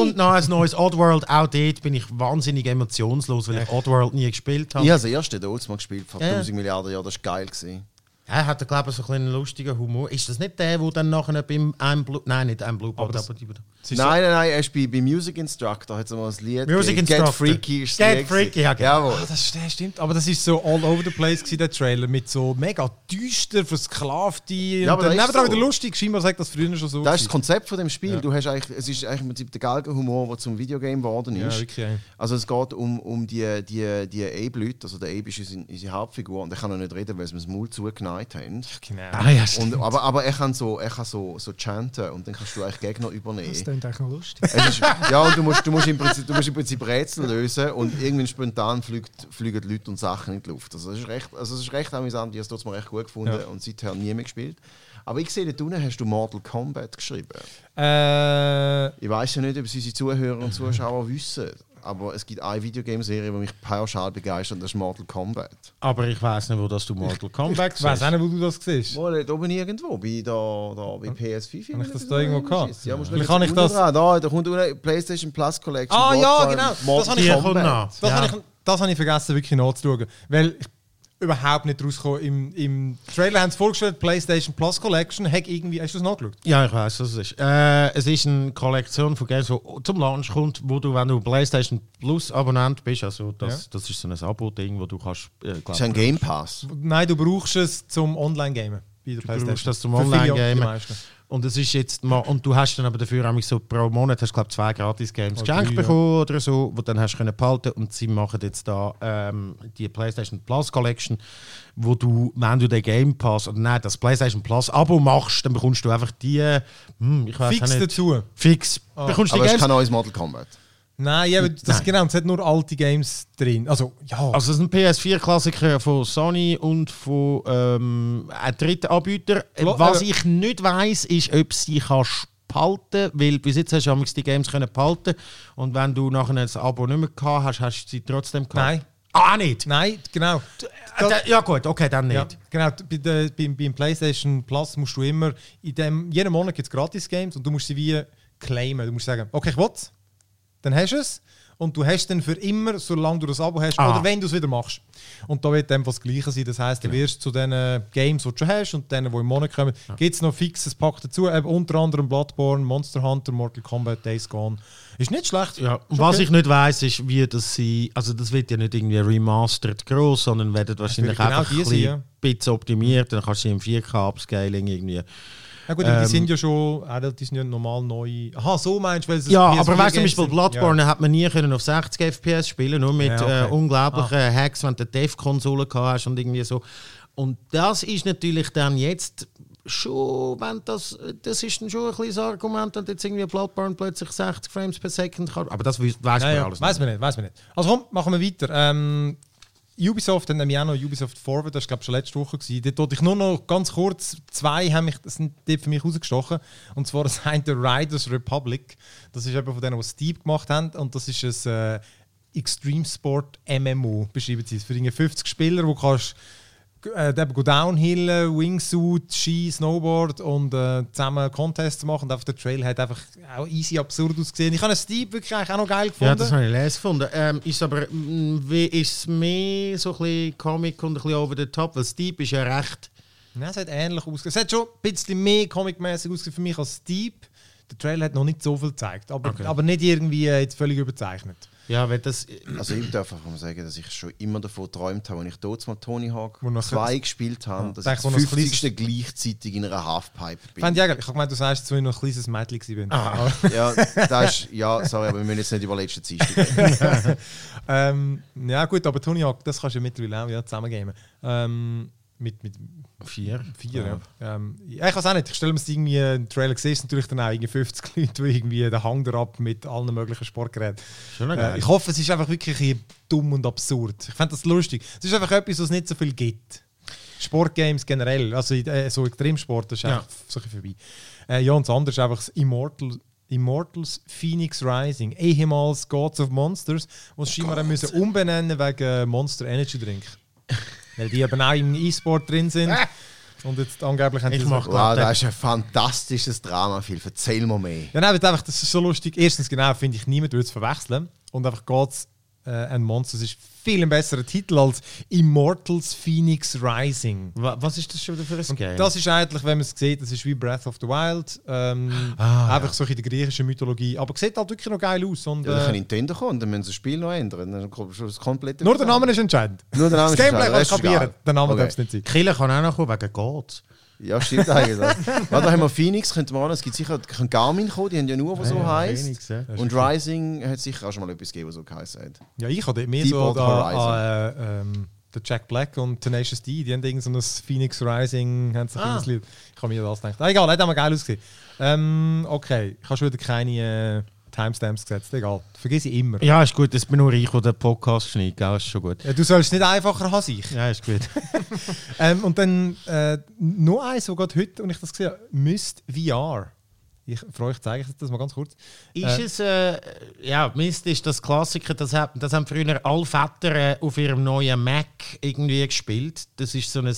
Und noch ein neues Oddworld, auch dort bin ich wahnsinnig emotionslos, weil ich Oddworld nie gespielt habe. Ich habe das erste dort mal gespielt, vor Ja. 1000 Milliarden Jahren, das war geil. Gewesen. Er hat, glaube ich, so ein einen lustigen Humor. Ist das nicht der, der dann nachher beim einem Blue... Nein, nicht einem Blue Aber das- aber Es ist Nein, nein, nein, er ist bei, bei Music Instructor, hat es mal ein Lied Music gegeben. Instructor. Get Freaky ist das Get Lied Freaky, ja, genau. Jawohl. Ah, das, das stimmt, aber das ist so all over the place gewesen, der Trailer, mit so mega düster, versklavte Ja, aber und dann das ist so. wieder lustig. Scheinbar sagt das früher schon so. Das ist das. Konzept von dem Spiel. Du hast eigentlich, es ist eigentlich im Prinzip der Galgenhumor, der zum Videogame geworden ja, ist. wirklich. ja. also es geht um, um die, die, die Abe-Leute, also der Abe ist unsere, unsere Hauptfigur und ich kann noch nicht reden, weil sie mir das Maul zugeneigt haben. Genau. Ah, ja. Und, aber, aber er kann so, er kann so, so chanten und dann kannst du eigentlich Gegner übernehmen. Das klingt eigentlich noch lustig. Ist, ja, und du musst, du, musst im Prinzip, du musst im Prinzip Rätsel lösen und irgendwann spontan fliegt, fliegen Leute und Sachen in die Luft. Also das ist recht, also das ist recht amüsant, ich habe es mal recht gut gefunden Ja. und seither nie mehr gespielt. Aber ich sehe, da unten hast du Mortal Kombat geschrieben. Äh, Ich weiß ja nicht, ob es unsere Zuhörer und Zuschauer wissen. Aber es gibt eine Videogame-Serie, die mich pauschal begeistert, und das ist Mortal Kombat. Aber ich weiß nicht, wo das du Mortal Kombat Ich weiß auch nicht, wo du das siehst. Wo, dort oben irgendwo, bei, da, da, bei PS5. Habe ich das da irgendwo gehabt? Ja, musst du Vielleicht habe ich das- dran, Da, da kommt eine PlayStation Plus Collection. Ah, ja, genau. Das Mortal habe ich-. Das, Ja. habe ich, das habe ich vergessen, wirklich nachzuschauen. Weil ich überhaupt nicht rausgekommen. Im, Im Trailer haben sie vorgestellt, PlayStation Plus Collection. Hack irgendwie, hast du das nachgeschaut? Ja, ich weiß, was es ist. Äh, es ist eine Kollektion von Games, die zum Launch kommt, wo du, wenn du PlayStation Plus Abonnent bist, also das, Ja. das ist so ein Abo-Ding, wo du kannst. Äh, glaub, Das ist ein Game Pass. Nein, du brauchst es zum Online-Gamen. Bei der Du brauchst PlayStation. das zum Für viele Online-Gamen. Und es ist jetzt mal, und du hast dann aber dafür auch so pro Monat hast glaube zwei gratis Games Oder geschenkt ja. bekommen oder so, wo dann hast du können behalten und sie machen jetzt da ähm, die PlayStation Plus Collection, wo du, wenn du den Game Pass oder nein, das PlayStation Plus Abo machst, dann bekommst du einfach die, hm, ich weiß Fix nicht, dazu. fix, bekommst die Aber es ist Games. kein neues Mortal Kombat. Nein, ja, aber das Nein. genau, es hat nur alte Games drin. Also, ja. Also es ist ein PS4-Klassiker von Sony und von ähm, einem dritten Anbieter. Klar, Was äh, ich nicht weiß, ist, ob sie kannst behalten weil bis jetzt hast du die Games können behalten und wenn du nachher ein Abo nicht mehr gehabt hast, hast du sie trotzdem gehabt. Nein. Ah, nicht? Nein, genau. Äh, da- ja gut, okay, dann nicht. Ja, genau. Bei der, beim, beim PlayStation Plus musst du immer, in dem, jeden Monat gibt es Gratis-Games und du musst sie wie claimen. Du musst sagen, okay, ich will dann hast du es. Und du hast dann für immer, solange du das Abo hast, Ah. oder wenn du es wieder machst. Und da wird dann das Gleiche sein. Das heisst, du wirst zu den äh, Games, die du schon hast und denen, die im Monat kommen, gibt es noch fixes Pack dazu. Eben unter anderem Bloodborne, Monster Hunter, Mortal Kombat, Days Gone. Ist nicht schlecht. Ja, Ist was okay. ich nicht weiß, ist, wie das sie. Also, das wird ja nicht irgendwie remastered groß, sondern werden wahrscheinlich wird genau einfach ein bisschen, bisschen optimiert. Dann kannst du sie im 4K-Upscaling irgendwie. Ja gut, aber die Ähm, sind ja schon, äh, die sind ja normal neu. Aha, so meinst du, weil es Ja, PS4 aber weißt du, zum Beispiel? Bloodborne hat man nie können auf 60 FPS spielen, nur mit Ja, okay. Ah. äh, unglaublichen Hacks, wenn du Dev-Konsole gehabt hast und irgendwie so. Und das ist natürlich dann jetzt schon, wenn das, das ist dann schon ein kleines Argument, wenn du jetzt irgendwie Bloodborne plötzlich 60 Frames per Second kann. Aber das weiß Ja, man ja, alles weiß man nicht, weiß man nicht. Also komm, machen wir weiter. Ähm, Ubisoft, dann nämlich auch noch Ubisoft Forward, das war glaube ich schon letzte Woche. Gewesen. Dort wollte ich nur noch ganz kurz, zwei haben mich, sind für mich rausgestochen. Und zwar das eine der Riders Republic. Das ist eben von denen, die Steep gemacht haben. Und das ist ein äh, Extreme Sport MMO, beschreiben sie es. Für irgendwie 50 Spieler, wo kannst äh, Downhill, Wingsuit, Ski, Snowboard und äh, zusammen Contests machen. Und einfach der Trail hat einfach auch easy absurd ausgesehen. Ich habe Steep wirklich auch noch geil gefunden. Ja, das habe ich lesen gefunden. Ähm, ist aber, wie ist mehr so ein bisschen Comic und ein bisschen over the top? Weil Steep ist ja recht. Ja, es hat ähnlich ausgesehen. Es hat schon ein bisschen mehr comic-mäßig ausgesehen für mich als Steep. Der Trailer hat noch nicht so viel gezeigt, aber, Okay. aber nicht irgendwie äh, jetzt völlig überzeichnet. Ja, weil das. Also ich darf einfach mal sagen, dass ich schon immer davon geträumt habe, als ich dort mal Tony Hawk Wo noch- 2 gespielt habe, dass Denk, ich das noch ein 50. gleichzeitig in einer Halfpipe bin. Fände ich. Ich habe gemeint, du sagst, dass ich noch ein kleines Mädchen bin. Ah. Ja, das ist, ja, sorry, aber wir müssen jetzt nicht über letzte Zeit reden. ähm, ja gut, aber Tony Hawk, das kannst du ja mittlerweile auch ja, zusammengamen. Ähm, mit, mit Vier. vier, ja. Ähm, ja, ich weiß auch nicht. Ich stelle mir es irgendwie, einen Trailer ist natürlich dann auch irgendwie 50 Leute, die irgendwie den Hang ab mit allen möglichen Sportgeräten. Noch Äh, ich hoffe, es ist einfach wirklich dumm und absurd. Ich fände das lustig. Es ist einfach etwas, was es nicht so viel gibt. Sportgames generell, also äh, so Extremsport, das ist Ja. einfach so vorbei. Äh, ja, und das andere ist einfach das Immortal, Immortals Phoenix Rising, ehemals Gods of Monsters, was sie scheinbar müssen umbenennen wegen Monster Energy Drink. Weil die eben auch im E-Sport drin sind. Und jetzt angeblich haben Ich die mach- Wow, das ist ein fantastisches Dramafilm. Erzähl mir mehr. Ja, nein, einfach, das ist so lustig. Erstens, genau, finde ich, niemand würde es verwechseln. Und einfach Gods äh, and Monsters ist viel ein besserer Titel als Immortals Phoenix Rising. Wa- Was ist das schon wieder für ein Game? Das ist eigentlich, wenn man es sieht, das ist wie Breath of the Wild. Ähm, Ah, einfach so in der griechischen Mythologie. Aber sieht halt wirklich noch geil aus. Und, Ja, dann kann äh, Nintendo kommen, dann müssen sie das Spiel noch ändern. Dann kommt schon das komplette. nur der Name ist entscheidend. Nur der Name das ist Gameplay entscheidend, kann ist kapieren. Der Name Okay. darf es nicht sein. Killer kann auch noch kommen wegen Gods. Ja, stimmt eigentlich. Warte, da haben wir Phoenix, könnte man. Es gibt sicher kann Garmin kommen, die haben ja nur, was so heisst. Phoenix, ja. Und Rising hat sicher auch schon mal etwas gegeben, was so geheißen hat. Ja, ich hatte mehr so Deepwater da, äh, ähm, der Jack Black und Tenacious D, die haben irgend so ein Phoenix Rising, haben sich Ah. das Lied. Ich habe mir das gedacht. Ah, egal, hat auch mal geil ausgesehen. Ähm, okay, ich habe schon wieder keine äh, Timestamps gesetzt, egal. Vergiss ich immer. Ja, ist gut, das bin nur ich, der den Podcast schneidet, gell? ist schon gut. Ja, du sollst es nicht einfacher haben ich. Ja, ist gut. Ähm, und dann äh, noch eins, wo gerade heute, und ich das gesehen habe, Myst VR. Ich, für euch zeige ich das mal ganz kurz. Ist Äh. es, äh, ja, Mist ist das Klassiker, das, hat, das haben früher alle Väter äh, auf ihrem neuen Mac irgendwie gespielt. Das ist so ein,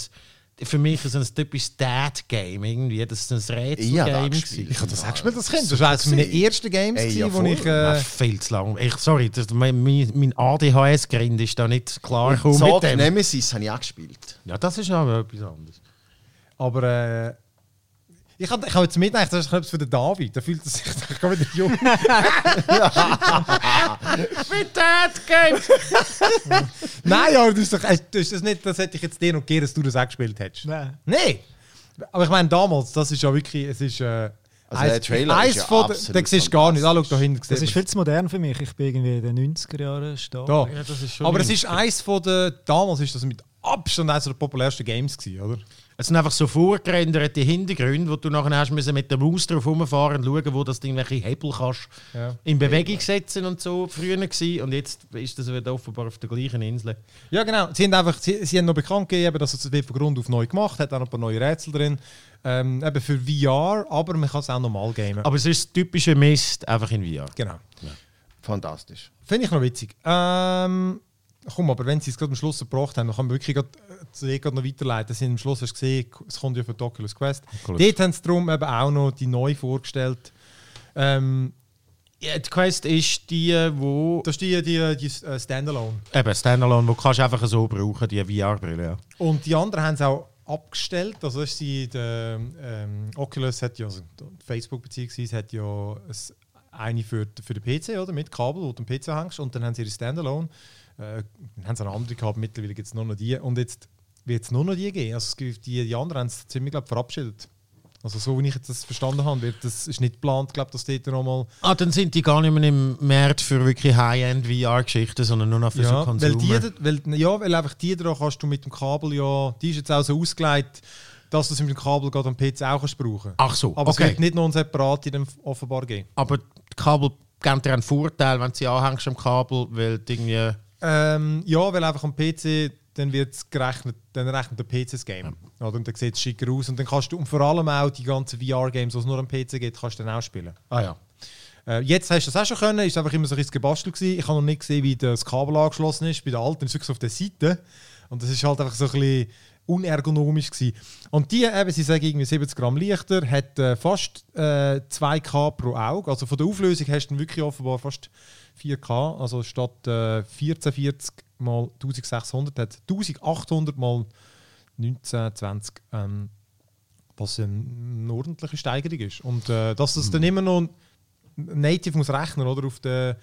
für mich so ein typisches Dad-Game irgendwie. Das ist ein Rätsel-Game. gewesen. Ich habe das auch gespielt als Kind. Das war eines meiner ersten Games, Ey, ja, wo voll. ich... Äh, Äh, viel zu lang. Ich, sorry, das, mein, mein ADHS-Grind ist da nicht klar gekommen mit dem. Nemesis habe ich auch gespielt. Ja, das ist aber etwas anderes. aber äh, ich habe ich hab jetzt mitgedacht, das ist etwas für den David. Der fühlt sich ich kann wieder jung. Mit Dad-Game! Nein, aber das ist doch, äh, das ist das nicht, das hätte ich jetzt dir noch gegeben, dass du das auch gespielt hättest. Nein. Nein! Aber ich meine, damals, das ist ja wirklich, es ist... Äh, Also der Trailer eins ist ja von absolut Den siehst du gar nicht. Ah, schau da hinten. Das ist viel zu modern für mich. Ich bin irgendwie in den 90er Jahren stark. Da. Ja, das ist schon Aber es ist eins von den... Damals ist das mit Abstand eines der populärsten Games gewesen, oder? Es sind einfach so vorgerenderte Hintergründe, wo du nachher hast müssen mit der Maus drauf rumfahren und schauen, wo das Ding welche Hebel kannst Ja. in Bewegung setzen und so früher gewesen. Und jetzt ist das wieder offenbar auf der gleichen Insel. Ja, genau. Sie haben, einfach, sie, sie haben noch bekannt gegeben, dass es wird von Grund auf neu gemacht hat, auch noch ein paar neue Rätsel drin. Ähm, eben für VR, aber man kann es auch normal gamen. Aber es ist das typische Mist, einfach in VR. genau. Fantastisch. Finde ich noch witzig. Ähm, komm, aber wenn sie es gerade am Schluss gebracht haben, dann kann man wirklich grad, äh, grad noch weiterleiten. Sie haben am Schluss hast du gesehen, es kommt ja von der Oculus Quest. Oculus. Dort haben sie darum eben auch noch die neu vorgestellt. Ähm, Ja, die Quest ist die, wo das ist die, die, die äh, Standalone. eben Standalone, wo kannst du einfach so brauchen, die VR-Brille. Ja. Und die anderen haben es auch abgestellt. Also ist die, der, ähm, Oculus hat ja, also Facebook beziehungsweise hat ja eine für, für den PC, oder? Mit Kabel, wo du den PC hängst. Und dann haben sie ihre Standalone. Äh, dann haben sie eine andere gehabt, mittlerweile gibt es nur noch die. Und jetzt wird es nur noch die geben. Also es die, die anderen haben es ziemlich glaub, verabschiedet. Also so wie ich das verstanden habe, wird das ist nicht geplant, glaube dass dort nochmal... Ah, dann sind die gar nicht mehr im Markt für wirklich High-End-VR-Geschichten, sondern nur noch für so Ja, weil, die, weil, ja, weil einfach die da kannst du mit dem Kabel ja... Die ist jetzt auch so ausgelegt, dass du es mit dem Kabel gerade am PC auch kannst brauchen Ach so, Aber es okay. wird nicht noch ein separat in dem offenbar geben. Aber die Kabel geben dir einen Vorteil, wenn du sie anhängst am Kabel, weil die irgendwie... Ähm, ja, weil einfach am PC dann wird es gerechnet, dann rechnet der PC das Game. Oder? Und dann sieht es schicker aus. Und dann kannst du, und vor allem auch die ganzen VR-Games, die es nur am PC gibt, kannst du dann auch spielen. Ah ja. Äh, jetzt hast du das auch schon können, ist einfach immer so ein bisschen gebastelt gewesen. Ich habe noch nicht gesehen, wie das Kabel angeschlossen ist. Bei der alten ist wirklich auf der Seite. Und das ist halt einfach so ein bisschen unergonomisch gewesen. Und die, eben, sie sagen irgendwie 70 Gramm leichter, hat äh, fast äh, 2K pro Auge. Also von der Auflösung hast du wirklich offenbar fast 4K. Also statt äh, 1440 mal 1600 hat 1800 mal 1920. Ähm, was eine ordentliche Steigerung ist. Und äh, dass es dann immer noch native muss rechnen oder auf der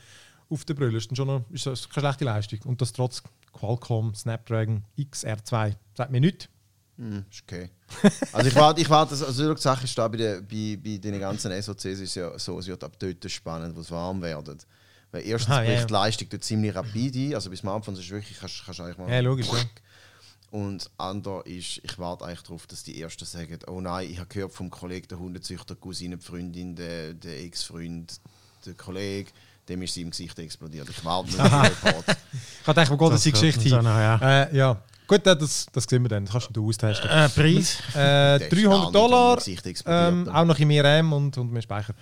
auf der Brille ist dann schon noch, ist das keine schlechte Leistung und das trotz Qualcomm Snapdragon XR2 sagt mir nichts. Hm, ist okay. Also ich warte, ich warte, also die Sache ist da bei, bei, bei den ganzen SOCs ist ja so, es wird ab dort spannend, wo es warm wird. Weil erstens Aha, ja, bricht ja. die Leistung dort ziemlich rapid ein, also bis Smartphones ist wirklich, kannst, kannst eigentlich mal... Ja, logisch, ja. Und ander ist, ich warte eigentlich darauf, dass die Ersten sagen, oh nein, ich habe gehört vom Kollegen, der Hundezüchter, Cousine, die Freundin, der, der Ex-Freund, der Kollege, dem ist sie im Gesicht explodiert. Ich warte nur auf Report. Ich habe gedacht, wo geht das die Das Geschichte hin? ja. Äh, ja. Gut, äh, das, das sehen wir dann. Das kannst du austesten. Äh, Preis? Äh, Der ist gar 300 nicht Dollar, ähm, auch noch in mehr RAM und, und mehr Speicher.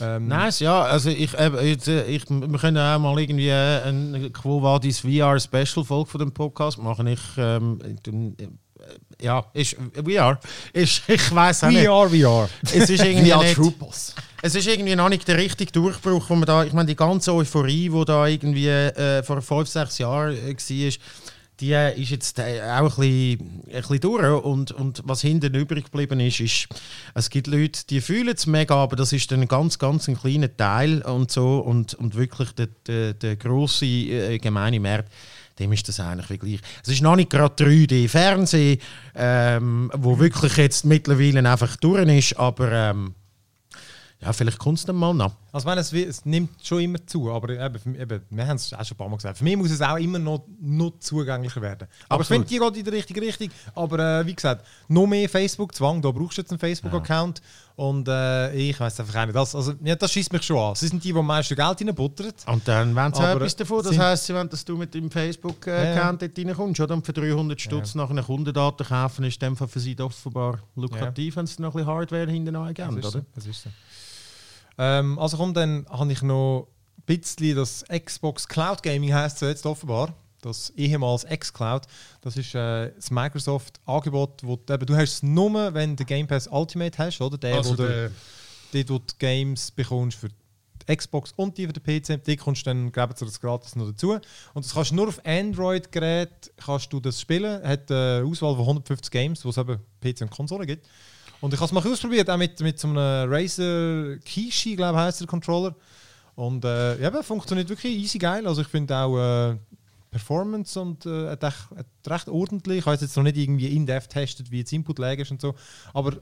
Ähm, Nice, ja. Also ich, jetzt, äh, ich, wir können auch mal irgendwie äh, eine Quo Vadis VR Special Folge von dem Podcast machen. Ich, ähm, äh, ja, ist VR. Ist, ich weiß auch nicht. VR, VR. Es ist irgendwie VR nicht, Troopers. es ist irgendwie noch nicht der richtige Durchbruch, wo man da, ich meine, die ganze Euphorie, die da irgendwie äh, vor fünf, sechs Jahren äh, war, die ist jetzt äh, auch ein bisschen, ein bisschen durch. Und, und was hinten übrig geblieben ist, ist, es gibt Leute, die fühlen es mega, aber das ist dann ein ganz, ganz ein kleiner Teil und so. Und, und wirklich der, der, der grosse äh, gemeine Markt, dem ist das eigentlich wie gleich. Es ist noch nicht gerade 3D-Fernsehen, ähm, wo wirklich jetzt mittlerweile einfach durch ist, aber ähm, ja, vielleicht kommt es dann mal noch. Also ich meine, es, es nimmt schon immer zu, aber eben, eben, wir haben es auch schon ein paar Mal gesagt, für mich muss es auch immer noch, noch zugänglicher werden. Aber ich Absolut. finde, die geht in die richtige Richtung. Aber äh, wie gesagt, noch mehr Facebook-Zwang, da brauchst du jetzt einen Facebook-Account. Und äh, ich weiß einfach auch nicht, das, also, ja, das schießt mich schon an. Sie sind die, die am meisten Geld reinbuttern. Und dann wollen sie etwas davon. Das heisst, sie wollen, dass du mit dem Facebook-Account dort reinkommst. Oder? Und für 300 Stutz nach einer Kundendaten kaufen, ist in dem Fall für sie offenbar lukrativ, wenn sie noch ein bisschen Hardware hinten angeben. Oder? Das ist so. Ähm, also komm, dann habe ich noch ein bisschen das Xbox Cloud Gaming heißt so jetzt offenbar. Das ehemals xCloud. Das ist äh, das Microsoft-Angebot, wo du, eben, du hast es nur, wenn du Game Pass Ultimate hast, oder? Der, Also wo der- wo du Games bekommst für die Xbox und die für den PC. Die kommst du dann, geben sie das gratis noch dazu. Und das kannst du nur auf Android-Gerät kannst du das spielen. Hat eine Auswahl von 150 Games, wo es eben PC und Konsole gibt. Und ich habe es mal ausprobiert, auch mit, mit so einem Razer Kishi, glaube ich, heißt der Controller. Und äh, ja, eben, funktioniert wirklich easy geil. Also ich finde auch äh, Performance und äh, hat echt, hat recht ordentlich. Ich habe es jetzt noch nicht irgendwie in-depth getestet, wie jetzt Input lag ist und so. Aber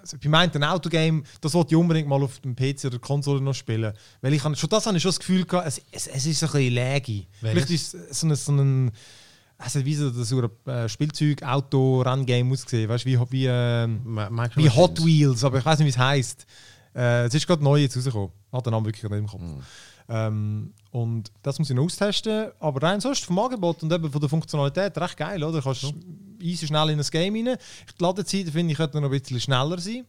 also, bei meinem Autogame, das wollte ich unbedingt mal auf dem PC oder Konsole noch spielen. Weil ich habe, schon das habe ich schon das Gefühl gehabt, es, es, es ist ein bisschen laggy. Vielleicht ist es so ein, so ein also wie so das so ein äh, Spielzeug-Auto-Run-Game ausgesehen. Weißt du, wie, wie, Micro wie Hot. Wheels, aber ich weiß nicht, wie es heisst. Äh, es ist gerade neu jetzt rausgekommen. Hat den Namen wirklich nicht im Kopf. Hm. Ähm, und das muss ich noch austesten. Aber rein sonst vom Angebot und eben von der Funktionalität recht geil, oder? Du kannst easy schnell in ein Game rein. Die Ladezeit finde ich könnte noch ein bisschen schneller sein.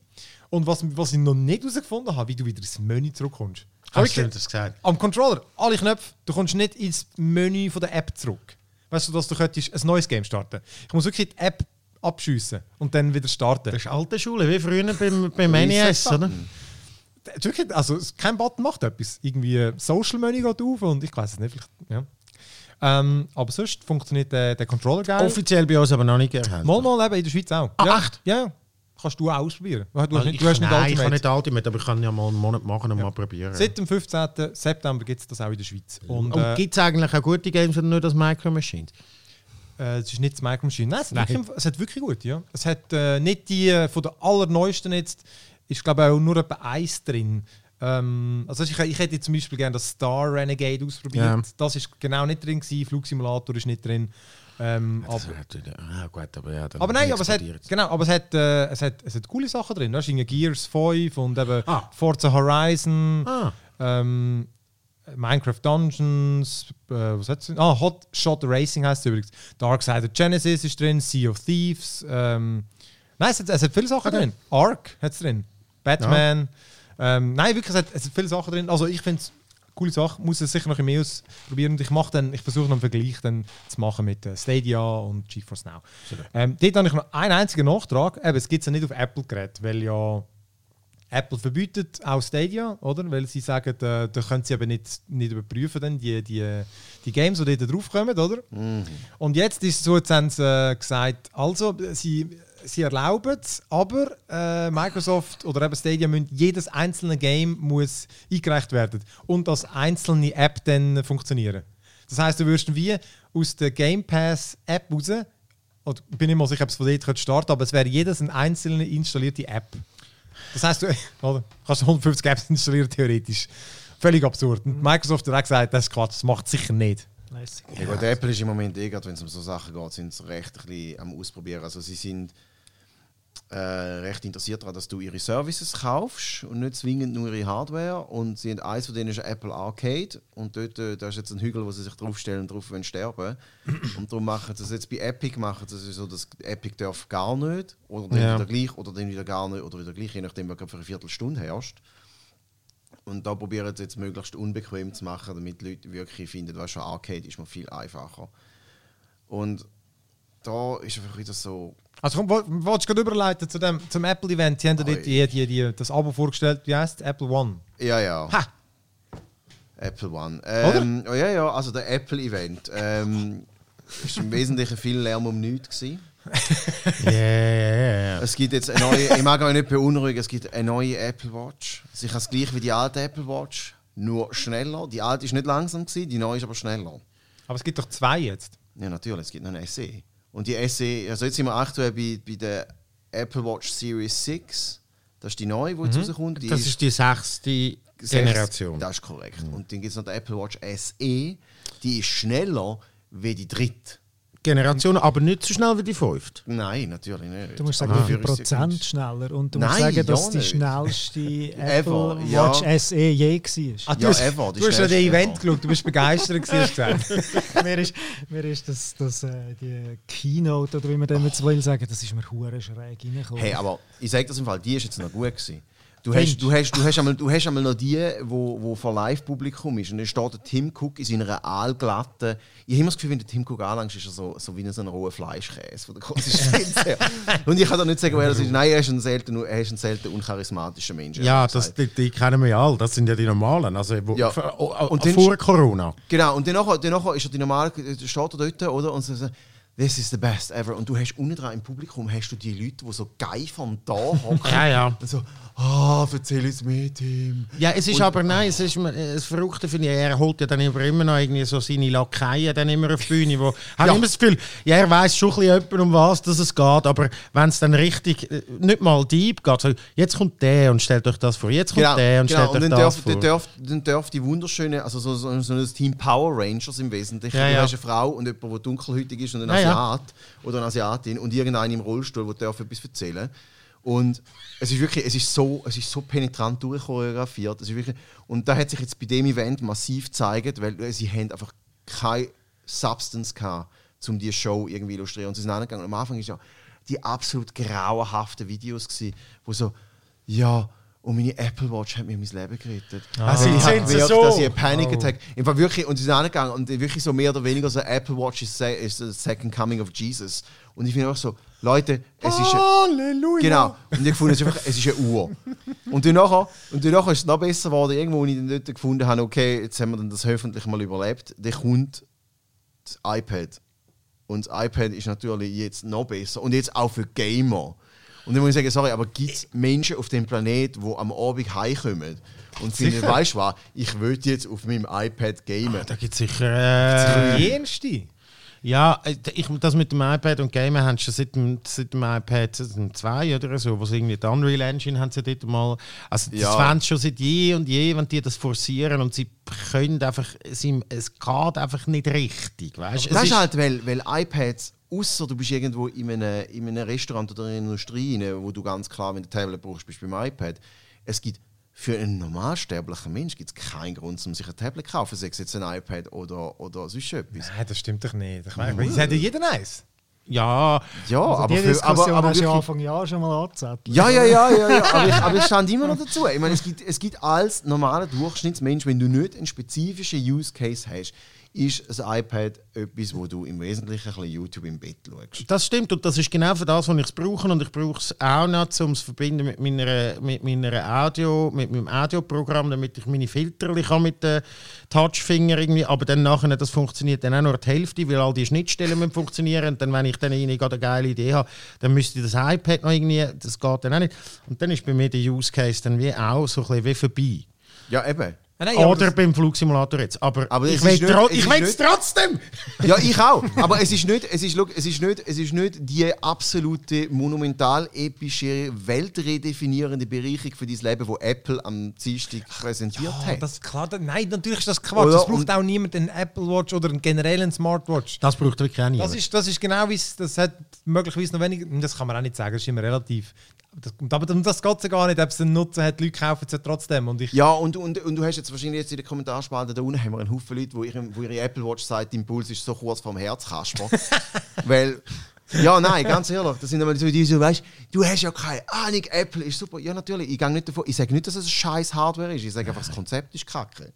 Und was, was ich noch nicht herausgefunden habe, wie du wieder ins Menü zurückkommst. Hast du das gesagt? am Controller, alle Knöpfe, du kommst nicht ins Menü von der App zurück. Weißt du, dass du könntest ein neues Game starten. Ich muss wirklich die App abschiessen und dann wieder starten. Das ist alte Schule, wie früher beim, beim NES, oder? Das ist wirklich, also kein Button macht etwas. Irgendwie Social Menü geht auf und ich weiß es nicht, vielleicht, ja. Ähm, aber sonst funktioniert der, der Controller geil. Offiziell bei uns aber noch nicht erhältlich. Mal, mal eben in der Schweiz auch. Ah, ja. echt? Ja, ja. Kannst du auch ausprobieren. Du, hast Also nicht, ich, du hast nicht nein, ich Ultimate. kann nicht Ultimate, aber ich kann ja mal einen Monat machen und mal probieren. Seit dem 15. September gibt es das auch in der Schweiz. Und, und äh, gibt es eigentlich auch gute Games oder nur das Micro Machines? Äh, es ist nicht das Micro Machine. Nein, es, hat Wirklich, es hat wirklich gut, ja. Es hat äh, nicht die äh, von der allerneuesten jetzt, ist glaube ich auch nur etwa eins drin. Ähm, also ich, ich hätte zum Beispiel gerne das Star Renegade ausprobiert. Ja. Das ist genau nicht drin gewesen. Flugsimulator ist nicht drin. Ähm, aber, Das hat wieder- Ah, gut, aber ja, aber nein, aber es hat, genau, aber es hat, äh, es hat, es hat coole Sachen drin. Da ist Gears 5 und eben Ah. Forza Horizon. Ah, Ähm, Minecraft Dungeons, äh, was hat's? Ah, Hot Shot Racing heißt es übrigens. Darksider Genesis ist drin, Sea of Thieves. Ähm, nein, es hat, es hat viele Sachen Okay. drin. Ark hat es drin. Batman. Ähm, nein, wirklich, es hat, es hat viele Sachen drin. Also ich finde es coole Sache. Muss es sicher noch mehr ausprobieren. Und ich mache dann, ich versuche noch einen Vergleich dann zu machen mit äh, Stadia und GeForce Now. Ähm, dort habe ich noch einen einzigen Nachtrag. Eben, es gibt es ja nicht auf Apple-Geräten, weil ja Apple verbietet auch Stadia, oder? Weil sie sagen, äh, da können sie aber nicht, nicht überprüfen, dann die, die, die Games, die dort draufkommen, oder? Und jetzt ist es so, jetzt haben sie äh, gesagt, also, sie, sie erlauben es, aber äh, Microsoft oder eben Stadia müssen, jedes einzelne Game muss eingereicht werden und als einzelne App dann funktionieren. Das heißt, du wirst wie aus der Game Pass App raus, oder ich bin nicht mal sicher, ob es von dort starten aber es wäre jedes eine einzelne installierte App. Das heißt, du oder, kannst 150 Apps installieren, theoretisch. Völlig absurd. Und Microsoft hat auch gesagt, das ist Quatsch, das macht es sicher nicht. Ja, gut, Apple ist im Moment eh, gerade wenn es um so Sachen geht, sind sie recht ein bisschen am Ausprobieren. Also sie sind äh, recht interessiert daran, dass du ihre Services kaufst und nicht zwingend nur ihre Hardware. Und sie haben eins von denen ist Apple Arcade und dort äh, da ist jetzt ein Hügel, wo sie sich draufstellen und drauf wollen sterben. und darum machen sie das jetzt bei Epic machen sie so, dass Epic darf gar nicht oder dann Ja. wieder gleich oder dann wieder gar nicht oder wieder gleich, je nachdem, gerade für eine Viertelstunde herrscht. Und da probieren sie jetzt möglichst unbequem zu machen, damit die Leute wirklich finden, was schon Arcade ist, mal viel einfacher. Und da ist einfach wieder so, Also komm, wo- wolltest du gerade überleiten zu dem, zum Apple-Event? Sie haben dort die, die, die, das Abo vorgestellt, wie heißt? Apple One. ja, ja. Ha! Apple One. Ähm, oh, ja, ja, also der Apple-Event. Ähm, ist im Wesentlichen viel Lärm um nichts. Gewesen. Ja, ja, ja. Es gibt jetzt eine neue, ich mag euch nicht beunruhigen, es gibt eine neue Apple Watch. Sie kann es gleich wie die alte Apple Watch, nur schneller. Die alte ist nicht langsam, gewesen, die neue ist aber schneller. Aber es gibt doch zwei jetzt. Ja, natürlich, es gibt noch eine SE. Und die SE, also jetzt sind wir aktuell bei, bei der Apple Watch Series 6. Das ist die neue, die jetzt rauskommt. Die Das ist die sechste sechs- Generation. Das ist korrekt. Und dann gibt es noch die Apple Watch SE. Die ist schneller wie die dritte. Generation, aber nicht so schnell wie die fünfte. Nein, natürlich nicht. Du musst sagen, wie viel Prozent schneller. Und du musst Nein, sagen, dass ja die nicht. schnellste Apple ja. Watch SE je war. Ah, du Ja, hast, ever, du hast ja schnellste den Event geschaut, du bist begeistert gewesen, mir ist, mir ist das, das, äh, die Keynote, oder wie man dem jetzt will sagen, das ist mir hure schräg reingekommen. Hey, aber ich sage das im Fall, die ist jetzt noch gut gewesen. Du hast, du, hast, du, hast einmal, du hast einmal noch die, wo, wo vor Live-Publikum ist. Und dann steht der Tim Cook in seiner aalglatten. Ich habe immer das Gefühl, wenn der Tim Cook anlangt, ist er so, so wie so ein roher Fleischkäse von der Konsistenz her. Und ich kann da nicht sagen, wer das ist. Nein, er ist ein selten, er ist ein selten uncharismatischer Mensch. Ja, das, die, die kennen wir ja alle. Das sind ja die normalen. Also, wo, Ja. vor- Und dann- vor Corona. Genau, und danach, danach ist er die normale, steht er dort, oder? Und so, this is the best ever. Und du hast unten dran im Publikum hast du die Leute, die so geil von da hocken. Ja, ja. Und so, ah, erzähl uns mehr, Tim. Ja, es ist Und- aber nein, es ist das Verrückte finde ich, er holt ja dann immer noch irgendwie so seine Lakaien dann immer auf die Bühne, wo habe Ja. immer das Gefühl, ja, er weiß schon ein bisschen um was dass es geht, aber wenn es dann richtig, äh, nicht mal deep geht, so, jetzt kommt der und stellt euch das vor, jetzt kommt Genau, der und genau. stellt und euch dann das darf, vor. dann, darf, dann darf die wunderschöne, also so, so, so ein Team Power Rangers im Wesentlichen. Ja, du ja. hast eine Frau und jemand, der dunkelhäutig ist und ein Ja, ja. Asiat oder eine Asiatin und irgendeinen im Rollstuhl, der etwas erzählen. Und es ist wirklich, es ist so, es ist so penetrant durchchoreografiert. Es ist wirklich, und da hat sich jetzt bei dem Event massiv gezeigt, weil sie haben einfach keine Substance gehabt, um diese Show irgendwie zu illustrieren. Und sie sind angegangen. Am Anfang ist ja die absolut grauenhaften Videos gewesen, wo so, ja, und meine Apple Watch hat mir mein Leben gerettet. Also ich habe gemerkt, so? dass ich einen Panic Attack. Im Fall wirklich, und sie sind angegangen und wirklich so mehr oder weniger so Apple Watch is, se- is the second coming of Jesus. Und ich finde auch so, Leute, es ist Halleluja! Genau. Und ich fand, es ist einfach, es ist eine Uhr. Und danach, und danach ist es noch besser geworden, irgendwo, wo ich dann dort gefunden habe, okay, jetzt haben wir dann das hoffentlich mal überlebt. Dann kommt das iPad. Und das iPad ist natürlich jetzt noch besser. Und jetzt auch für Gamer. Und dann muss ich sagen, sorry, aber gibt es Menschen auf dem Planet, die am Abend heimkommen und finden, weißt du was, ich will jetzt auf meinem iPad gamen. da gibt es sicher. Äh, Die Jenste. Ja, äh, ich, das mit dem iPad und Gamen haben sie seit dem, seit dem iPad 2 oder so, wo sie irgendwie die Unreal Engine haben sie dort mal. Also, das Ja. sie schon seit je und je, wenn die das forcieren und sie können einfach. Sie, es geht einfach nicht richtig. Weißt? Das ist halt, weil, weil iPads, außer du bist irgendwo in einem, in einem Restaurant oder in einer Industrie, wo du ganz klar, wenn du Tablet brauchst, bist beim iPad. Es gibt für einen normalsterblichen Mensch gibt's keinen Grund, um sich ein Tablet zu kaufen, sei es jetzt ein iPad oder, oder sonst etwas. Nein, das stimmt doch nicht. Ich meine, es hat ja jeder eins. ja, Ja, Also aber, die für, Diskussion aber, aber hast du Anfang Jahr schon mal angezettelt. ja, ja, ja, ja, ja. Aber, ich, aber es stand immer noch dazu. Ich meine, es gibt, es gibt als normaler Durchschnittsmensch, wenn du nicht einen spezifischen Use Case hast, ist das iPad etwas, wo du im Wesentlichen ein bisschen YouTube im Bett schaust. Das stimmt und das ist genau für das, was ich es brauche und ich brauche es auch noch, um es zu verbinden mit meiner, mit meiner Audio, mit meinem Audioprogramm, damit ich meine Filter kann mit den Touchfinger irgendwie, aber dann nachher, das funktioniert dann auch nur die Hälfte, weil all die Schnittstellen müssen funktionieren und dann, wenn ich dann irgendwie gerade eine geile Idee habe, dann müsste das iPad noch irgendwie, das geht dann auch nicht. Und dann ist bei mir der Use Case dann wie auch so ein bisschen wie vorbei. Ja, eben. Nein, aber Oder beim Flugsimulator jetzt. Aber, Aber ich will es trotzdem! Ja, ich auch. Aber es ist nicht, es ist, schau, es ist nicht, es ist nicht die absolute monumental epische, weltredefinierende Bereicherung für dein Leben, die Apple am Dienstag präsentiert Ah, hat. das klar, nein, natürlich ist das Quatsch. Oder? Es braucht auch niemand einen Apple Watch oder einen generellen Smartwatch. Das braucht wirklich auch niemand. Das ist, das ist genau wie es, das hat möglicherweise noch weniger, das kann man auch nicht sagen, das ist immer relativ. Das, aber um das geht es ja gar nicht, ob es einen Nutzen hat, die Leute kaufen es ja trotzdem. Und ich, ja, und, und, und du hast jetzt wahrscheinlich jetzt in den Kommentarspalten da unten haben wir einen Haufen Leute, wo ihre, wo ihre Apple Watch sagt, dein Puls ist so kurz vom Herzkasper. Weil, ja, nein, ganz ehrlich, das sind immer so die, so, weißt du, hast ja keine Ahnung, Apple ist super. Ja, natürlich, ich, gehe nicht davon, ich sage nicht, dass es scheiß Hardware ist, ich sage einfach, das Konzept ist kacke.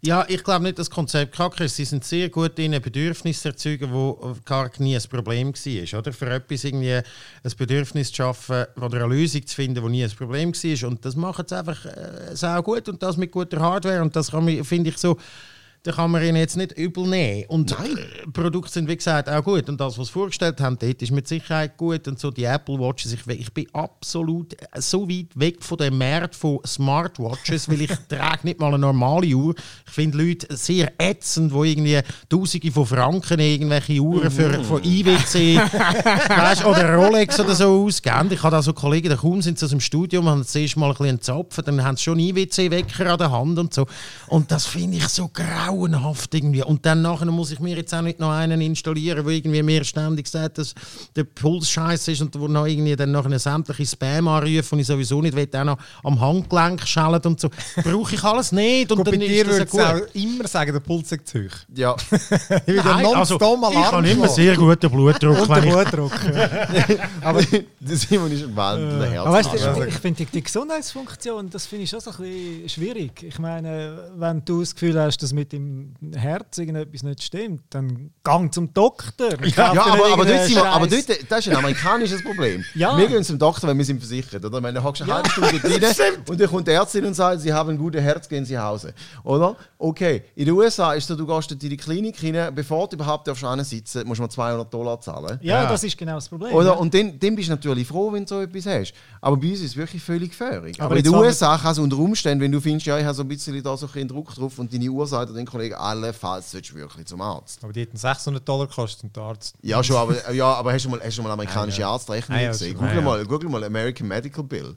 Ja, ich glaube nicht, dass das Konzept kacke ist. Sie sind sehr gut in Bedürfnisse erzeugen, wo gar nie ein Problem war. Oder? Für etwas irgendwie ein Bedürfnis zu schaffen oder eine Lösung zu finden, die nie ein Problem war. Und das macht es einfach äh, sehr gut und das mit guter Hardware. Und das finde ich so. Da kann man ihnen jetzt nicht übel nehmen. Und Nein. Produkte sind, wie gesagt, auch gut. Und das, was sie vorgestellt haben, dort ist mit Sicherheit gut. Und so die Apple Watches, ich, ich bin absolut äh, so weit weg von dem Markt von Smartwatches, weil ich trage nicht mal eine normale Uhr. Ich finde Leute sehr ätzend, die irgendwie Tausende von Franken irgendwelche Uhren für, von IWC weißt, oder Rolex oder so ausgeben. Ich habe da so Kollegen, die kaum sind sie aus dem Studium, haben zuerst mal ein bisschen einen Zapfen, dann haben sie schon IWC-Wecker an der Hand und so. Und das finde ich so grauenhaft. Grauenhaft irgendwie. Und dann nachher muss ich mir jetzt auch nicht noch einen installieren, der irgendwie mir ständig sagt, dass der Puls scheiße ist und wo noch irgendwie dann noch eine sämtliche Spam anrufen, die ich sowieso nicht will, auch noch am Handgelenk schellen und so. Brauche ich alles nicht und Gut, bei dann dir ist das würde gut. auch immer sagen, der Puls ist zu hoch. Ja, Ich will Nein, also, nonstop ich habe Alarm immer sehr guten Blutdruck, Und der ich Blutdruck. aber der Simon ist ein weißt du, Ja, ich, ich finde die, die Gesundheitsfunktion, das finde ich schon so ein bisschen schwierig. Ich meine, wenn du das Gefühl hast, dass mit dem Herz irgendetwas nicht stimmt, dann gang zum Doktor. Ja, dir aber, aber, dort wir, aber dort, das ist ein amerikanisches Problem. Ja. Wir gehen zum Doktor, wenn wir sind versichert. Oder? Wenn du hockst eine halbe Stunde drin und dann kommt die Ärztin und sagt, sie haben ein gutes Herz, gehen sie nach Hause. Oder? Okay, in den USA ist so, du gehst in die Klinik rein, bevor du überhaupt darfst sitzen musst du mal 200 Dollar zahlen. Ja, Ja. das ist genau das Problem. Oder? ja. Und dann, dann bist du natürlich froh, wenn du so etwas hast. Aber bei uns ist es wirklich völlig gefährlich. Aber, Aber in den USA kann es unter Umständen, wenn du findest, ja, ich habe so ein bisschen da so ein bisschen Druck drauf und deine Uhr sagt den Kollegen, allenfalls solltest du wirklich zum Arzt. Aber die hätten 600 Dollar gekostet und der Arzt. Ja, schon, aber, ja, aber hast du mal, hast du mal amerikanische Arztrechnung Ah, ja, gesehen? Google, Ah, ja. mal, Google mal American Medical Bill.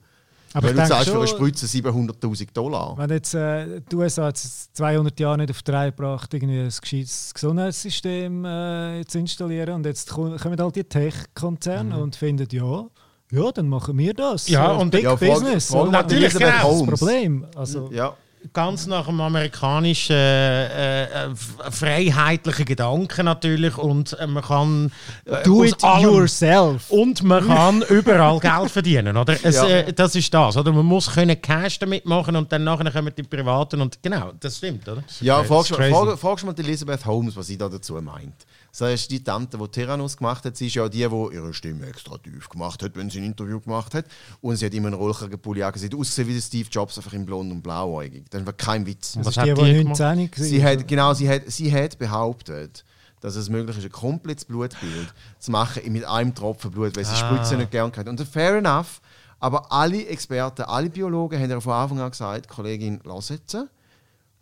Aber Wenn ich du zahlst für eine Spritze 700'000 Dollar. Wenn jetzt äh, die USA jetzt 200 Jahre nicht auf die Reihe gebracht irgendwie ein gescheites Gesundheitssystem äh, zu installieren und jetzt ko- kommen halt die Tech-Konzerne und finden, ja, ja, dann machen wir das. Ja, und- Big Ja, Business. frag oder? mal Natürlich, genau. das Holmes. Problem. Also, Ja. ganz nach dem amerikanischen äh, äh, freiheitlichen Gedanken natürlich und äh, man kann äh, do it allem- yourself. und man kann überall Geld verdienen, oder? Es, Ja. äh, das ist das, oder? Man muss können Cash damit machen und dann nachher kommen die Privaten und genau, das stimmt, oder? Ja, fragst, ist mal- fragst Elizabeth Holmes, was sie da dazu meint. Das ist die Tante, die Tyrannus gemacht hat. Sie ist ja die, die ihre Stimme extra tief gemacht hat, wenn sie ein Interview gemacht hat. Und sie hat immer einen Rollkragenpulli angesehen. Aussehen wie Steve Jobs, einfach in blond und blauäugig. Das war kein Witz. Das Was ist die, hat die die 19 war. Sie hat, genau, sie hat, sie hat behauptet, dass es möglich ist, ein komplettes Blutbild zu machen mit einem Tropfen Blut, weil sie Spritzen nicht gern hat. Und fair enough, aber alle Experten, alle Biologen haben ja von Anfang an gesagt, Kollegin, lass jetzt.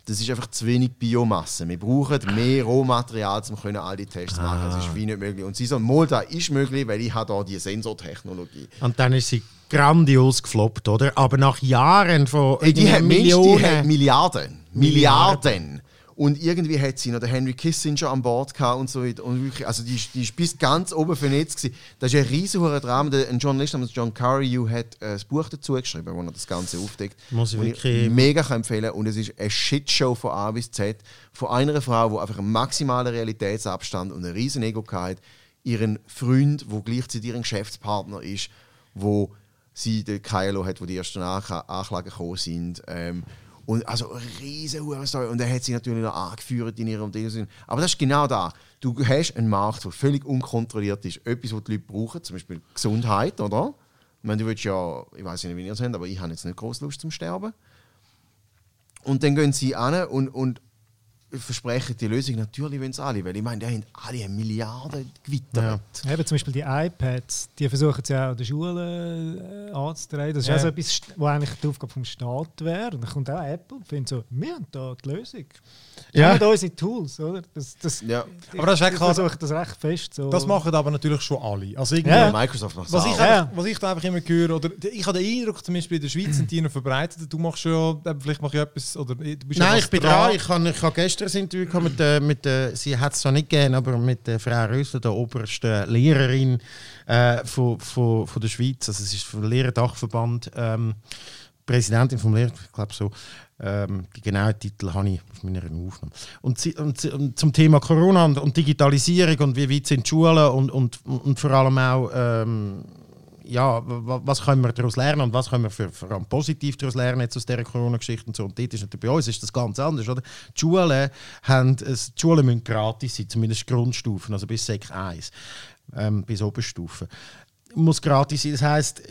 Das ist einfach zu wenig Biomasse. Wir brauchen mehr Rohmaterial, um all die Tests zu machen. Das ist wie nicht möglich. Und sie mal, das ist möglich, weil ich habe da die Sensortechnologie. Und dann ist sie grandios gefloppt, oder? Aber nach Jahren von Ey, die hat, irgendwie Mensch, die hat Millionen... Milliarden. Milliarden. Und irgendwie hat sie noch den Henry Kissinger an Bord gehabt und so weiter. Und wirklich, also die, die ist bis ganz oben vernetzt gewesen. Das ist ein riesiger Drama. Ein Journalist namens John Carreyrou hat äh, ein Buch dazu geschrieben, wo er das Ganze aufdeckt. Muss ich Und wirklich- mega kann empfehlen. Und es ist eine Shitshow von A bis Z. Von einer Frau, die einfach einen maximalen Realitätsabstand und ein riesen Ego hatte. Ihren Freund, der gleichzeitig ihren Geschäftspartner ist, wo sie den Kylo hat, wo die ersten Ank- Anklagen gekommen sind. Ähm, und also riesen Story. Und er hat sie natürlich noch angeführt in ihrem Ding. Aber das ist genau da. Du hast einen Markt, der völlig unkontrolliert ist. Etwas, was die Leute brauchen, zum Beispiel Gesundheit, oder? Ich meine, du willst ja, ich weiß nicht, wie ihr es habt, aber ich habe jetzt nicht groß Lust zum Sterben. Und dann gehen sie an und, und versprechen die Lösung. Natürlich wollen sie alle, weil ich meine, die haben alle eine Milliarden gewittert. Eben zum Beispiel die iPads, die versuchen sie auch an den Schulen äh, anzutreiben. Das ist Ja. auch so etwas, wo eigentlich die Aufgabe vom Staat wäre. Und dann kommt auch Apple und findet so, wir haben da die Lösung. Wir Ja. haben unsere Tools, oder? Das, das, Ja. Aber das ist ich echt klar. versuche das recht fest so. Das machen aber natürlich schon alle. Also irgendwie, Ja. Microsoft macht Was ich, auch. Ja. einfach, was ich da einfach immer höre, oder ich habe den Eindruck, zum Beispiel in der Schweiz sind die noch verbreitet. Du machst schon, eben, vielleicht mache ich etwas, oder du bist ja Nein, ich bin dran. Ich habe ich hab gestern ein Interview mit, der- mit der, sie hat es zwar nicht gegeben, aber mit der Frau Rösler, der obersten Lehrerin äh, von, von, von der Schweiz. Also es ist vom Lehrerdachverband, ähm, Präsidentin vom Lehrer, ich glaube so. Ähm, die genauen Titel habe ich auf meiner Aufnahme. Und, und, und zum Thema Corona und, und Digitalisierung und wie weit sind die Schulen und, und, und vor allem auch ähm, ja, wa- was können wir daraus lernen und was können wir für, vor allem positiv daraus lernen jetzt aus dieser Corona-Geschichte und so. Und dort ist natürlich bei uns ist das ganz anders, oder? Die Schulen, haben, die Schulen müssen gratis sein, zumindest Grundstufen, also bis Sek 1, ähm, bis Oberstufe. Muss gratis sein, das heisst,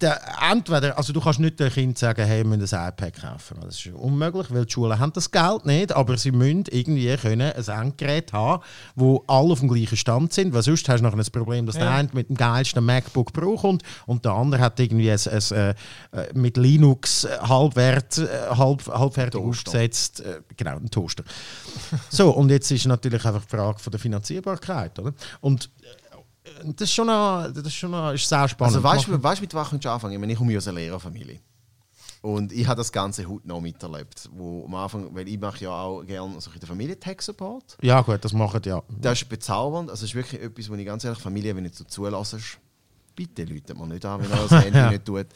der, entweder, also du kannst nicht dem Kind sagen, hey, wir müssen ein iPad kaufen. Das ist unmöglich, weil die Schulen haben das Geld nicht, aber sie müssen irgendwie können ein Endgerät haben, wo alle auf dem gleichen Stand sind, weil sonst hast du nachher das Problem, dass der eine mit dem geilsten MacBook Pro kommt und der andere hat irgendwie ein, ein, äh, äh, mit Linux äh, halbwert, halb, halbfertig aufgesetzt, genau, ein Toaster. so, und jetzt ist natürlich einfach die Frage von der Finanzierbarkeit, oder? Und das ist schon, noch, das ist schon noch, ist sehr spannend. Also weißt du, weißt, mit was kannst du anfangen? Ich meine, ich komme ja aus einer Lehrerfamilie. Und ich habe das Ganze heute noch miterlebt. Wo am Anfang, weil ich mache ja auch gerne so ein bisschen Familien-Tech-Support. Ja, gut, das machen ja. Das ist bezaubernd. Also, es ist wirklich etwas, wo ich ganz ehrlich, Familie, wenn du zulässt, bitte läutet man nicht an, wenn er das Handy nicht tut.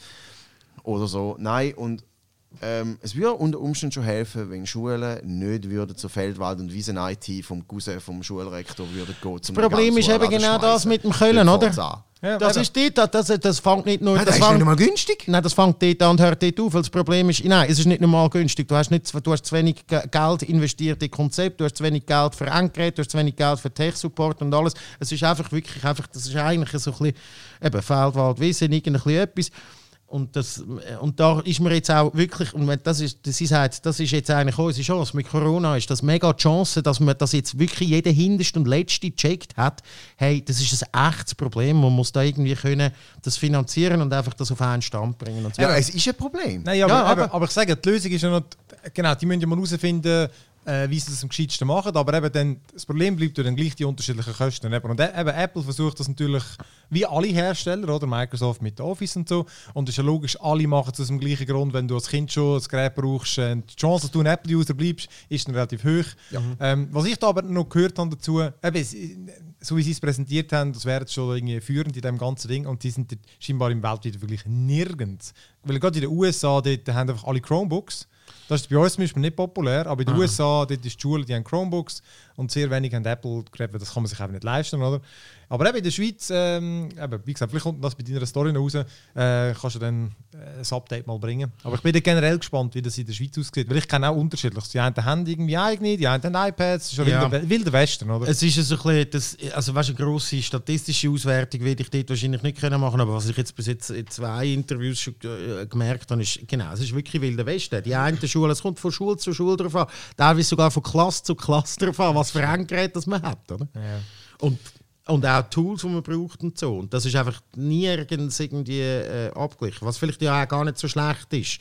Oder so. Nein, und ähm, es würde unter Umständen schon helfen, wenn Schulen nicht würden zu Feldwald und Wiesen IT vom Cousin vom Schulrektor würden gehen. Das Problem ist eben genau das mit dem Köln, oder? Ja, Das eben. ist dort, das, das fängt nicht nur... Ja, das ist fängt, nicht mal günstig. Nein, das fängt dort an und hört dort auf. Weil das Problem ist, nein, es ist nicht normal günstig. Du hast, nicht, du hast zu wenig Ge- Geld investiert in Konzept, du hast zu wenig Geld für Endgeräte, du hast zu wenig Geld für Tech-Support und alles. Es ist einfach wirklich, einfach, das ist eigentlich so ein bisschen, eben, Feldwald, Wissen, irgend ein bisschen etwas. Und, das, und da ist mir jetzt auch wirklich, und das ist, das ist, halt, das ist jetzt eigentlich unsere Chance mit Corona, ist das mega die Chance, dass man das jetzt wirklich jeder Hinterste und Letzte gecheckt hat. Hey, das ist ein echtes Problem, man muss da irgendwie können das finanzieren und einfach das auf einen Stand bringen. Und so. Ja, es ist ein Problem. Nein, aber, Ja, aber, aber- aber ich sage, die Lösung ist ja noch, genau, die müssen ja mal herausfinden, äh, wie sie das am gescheitsten machen, aber eben dann, das Problem bleibt ja dann gleich die unterschiedlichen Kosten. Eben. Und eben Apple versucht das natürlich, wie alle Hersteller, oder Microsoft mit Office und so, und es ist ja logisch, alle machen es aus dem gleichen Grund, wenn du als Kind schon ein Gerät brauchst, äh, die Chance, dass du ein Apple-User bleibst, ist dann relativ hoch. Ähm, was ich da aber noch gehört habe dazu, eben, es- so wie sie es präsentiert haben, das wäre schon irgendwie führend in dem ganzen Ding und die sind scheinbar im weltweiten Vergleich nirgends. Weil gerade in den USA, dort haben einfach alle Chromebooks. Das ist bei uns zum Beispiel nicht populär, aber in den USA, dort ist die Schule, die haben Chromebooks und sehr wenig haben Apple-Geräte, das kann man sich einfach nicht leisten, oder? Aber eben in der Schweiz, ähm, eben, wie gesagt, vielleicht kommt das bei deiner Story noch raus, äh, kannst du dann äh, ein Update mal bringen. Aber ich bin dann generell gespannt, wie das in der Schweiz aussieht, weil ich kenne auch unterschiedliches. Die einen haben irgendwie eigene, die einen haben iPads, das ist schon Ja. wilder, wilder Westen, oder? Es ist so ein bisschen, das, also weißt, eine grosse statistische Auswertung werde ich dort wahrscheinlich nicht können machen, aber was ich jetzt bis jetzt in zwei Interviews schon äh, gemerkt habe, ist, genau, es ist wirklich wilder Westen. Die einen Schulen, es kommt von Schule zu Schule drauf an, teilweise sogar von Klasse zu Klasse drauf an, was für Endgeräte das man hat, oder? Und, und auch Tools, die man braucht und so. Und das ist einfach nirgends irgendwie äh, abgeglichen, was vielleicht ja auch gar nicht so schlecht ist.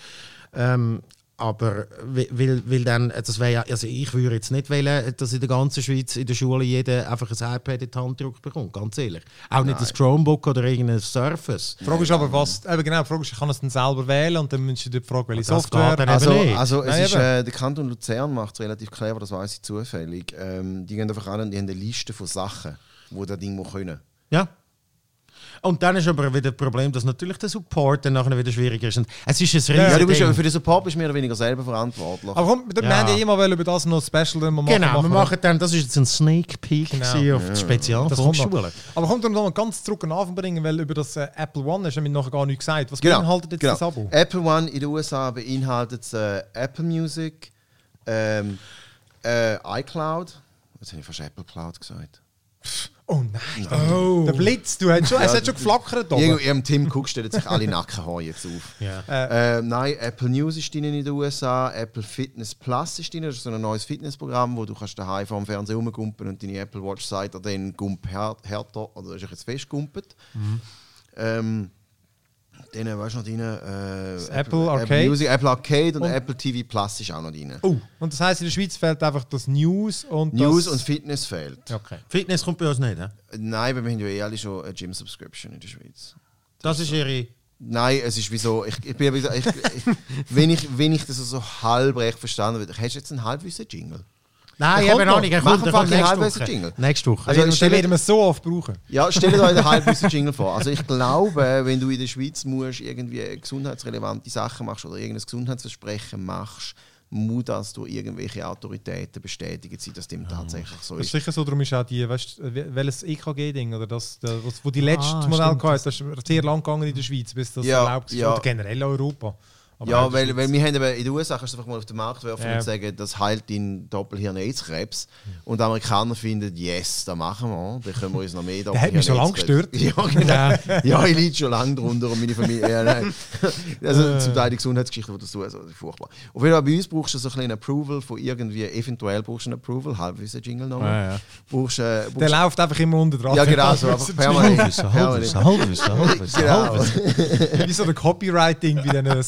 Ähm, aber weil, weil dann, äh, das wäre ja, also ich würde jetzt nicht wollen, dass in der ganzen Schweiz in der Schule jeder einfach ein iPad in die Hand gedrückt bekommt, ganz ehrlich. Auch nicht ein Chromebook oder irgendein Surface. Die Frage ist aber, was, eben genau, die Frage ist, ich kann es dann selber wählen und dann müsst ihr die Frage, welche Das Software. geht dann Also, nicht. also es Nein, ist, äh, der Kanton Luzern macht es relativ clever, das weiß ich zufällig. Ähm, die gehen einfach an und die haben eine Liste von Sachen, wo das Ding muss können. Ja. Und dann ist aber wieder das Problem, dass natürlich der Support dann nachher wieder schwieriger ist. Und es ist ein riesiges Ja, du bist ja, für den Support bist du mehr oder weniger selber verantwortlich. Aber komm, wir Ja. haben ja immer über das noch Special dann mal machen. Genau, wir machen dann, das ist jetzt ein Sneak Peek Genau. auf die Spezial Das von. Schule. Aber kommt dann noch mal ganz zurück an den Anfang bringen, weil über das äh, Apple One hast du mir noch gar nichts gesagt. Was Genau, beinhaltet jetzt genau. das Abo? Apple One in den USA beinhaltet äh, Apple Music, ähm, äh, iCloud. Jetzt habe ich fast Apple Cloud gesagt. Oh nein, der Blitz, du hast schon, es hat schon geflackert. oben. Irgendwo im Tim Cook stellt sich alle Nackenhaare jetzt auf. Ja. Äh, nein, Apple News ist drin in den USA, Apple Fitness Plus ist drin, das ist so ein neues Fitnessprogramm, wo du kannst daheim vor dem Fernseher rumgumpen und deine Apple Watch sagt dir dann Gump här- härter oder ist jetzt festgumpet. Ähm, dann weißt du noch drin, äh, Apple Arcade? Music, Apple Arcade und, Und- Apple TV Plus ist auch noch drin. Oh, und das heisst, in der Schweiz fehlt einfach das News und News das... und Fitness fehlt. Okay. Fitness kommt bei uns nicht, ne? Nein, weil wir haben ja eh alle schon eine Gym Subscription in der Schweiz. Das ist ihre... Nein, es ist wie so, ich, ich bin so, ich, ich, wenn, ich, wenn ich das so halb recht verstanden habe, hast du jetzt einen halbwissen Jingle? Nein, eben noch. nicht. Er kommt, er einfach kommt nächste Woche. Jingle. Nächste Woche. Also, Also, den werden wir so oft brauchen. Ja, stell dir einen halbwissen Jingle vor. Also ich glaube, wenn du in der Schweiz musst, irgendwie gesundheitsrelevante Sachen machst oder irgendein Gesundheitsversprechen machst, muss das durch irgendwelche Autoritäten bestätigt sein, dass dem tatsächlich so Das ist ist. sicher so, darum ist auch die, weißt welches EKG-Ding oder das, der, was, wo die letzte Ah, Modell hatte, das ist sehr lang gegangen in der Schweiz, bis das Ja, erlaubt ist. ja. Oder generell Europa. Aber Ja, der weil, weil wir haben eben in den USA kannst du einfach mal auf den Markt werfen Ja. und sagen, das heilt deinen Doppelhirn-Aids-Krebs. Und die Amerikaner finden, yes, das machen wir. Dann können wir uns noch mehr Der hat mich schon lange Doppelhirn-Aids-Krebs- Ja, genau. ja, ich leide schon lange drunter und meine Familie. Ja, nein. Also zum Teil die Gesundheitsgeschichte, die das tun, also furchtbar. Auf jeden Fall bei uns brauchst du so ein bisschen Approval von irgendwie, eventuell brauchst du ein Approval, halbwissen Jingle noch. Ja, ja. Brauchst, äh, Der brauchst, läuft einfach immer unter dran. ja, genau, so einfach permanent. Halbwissen, Halbwissen, Halbwissen, Halbwissen, Genau. Wie so ein Copywriting bei diesen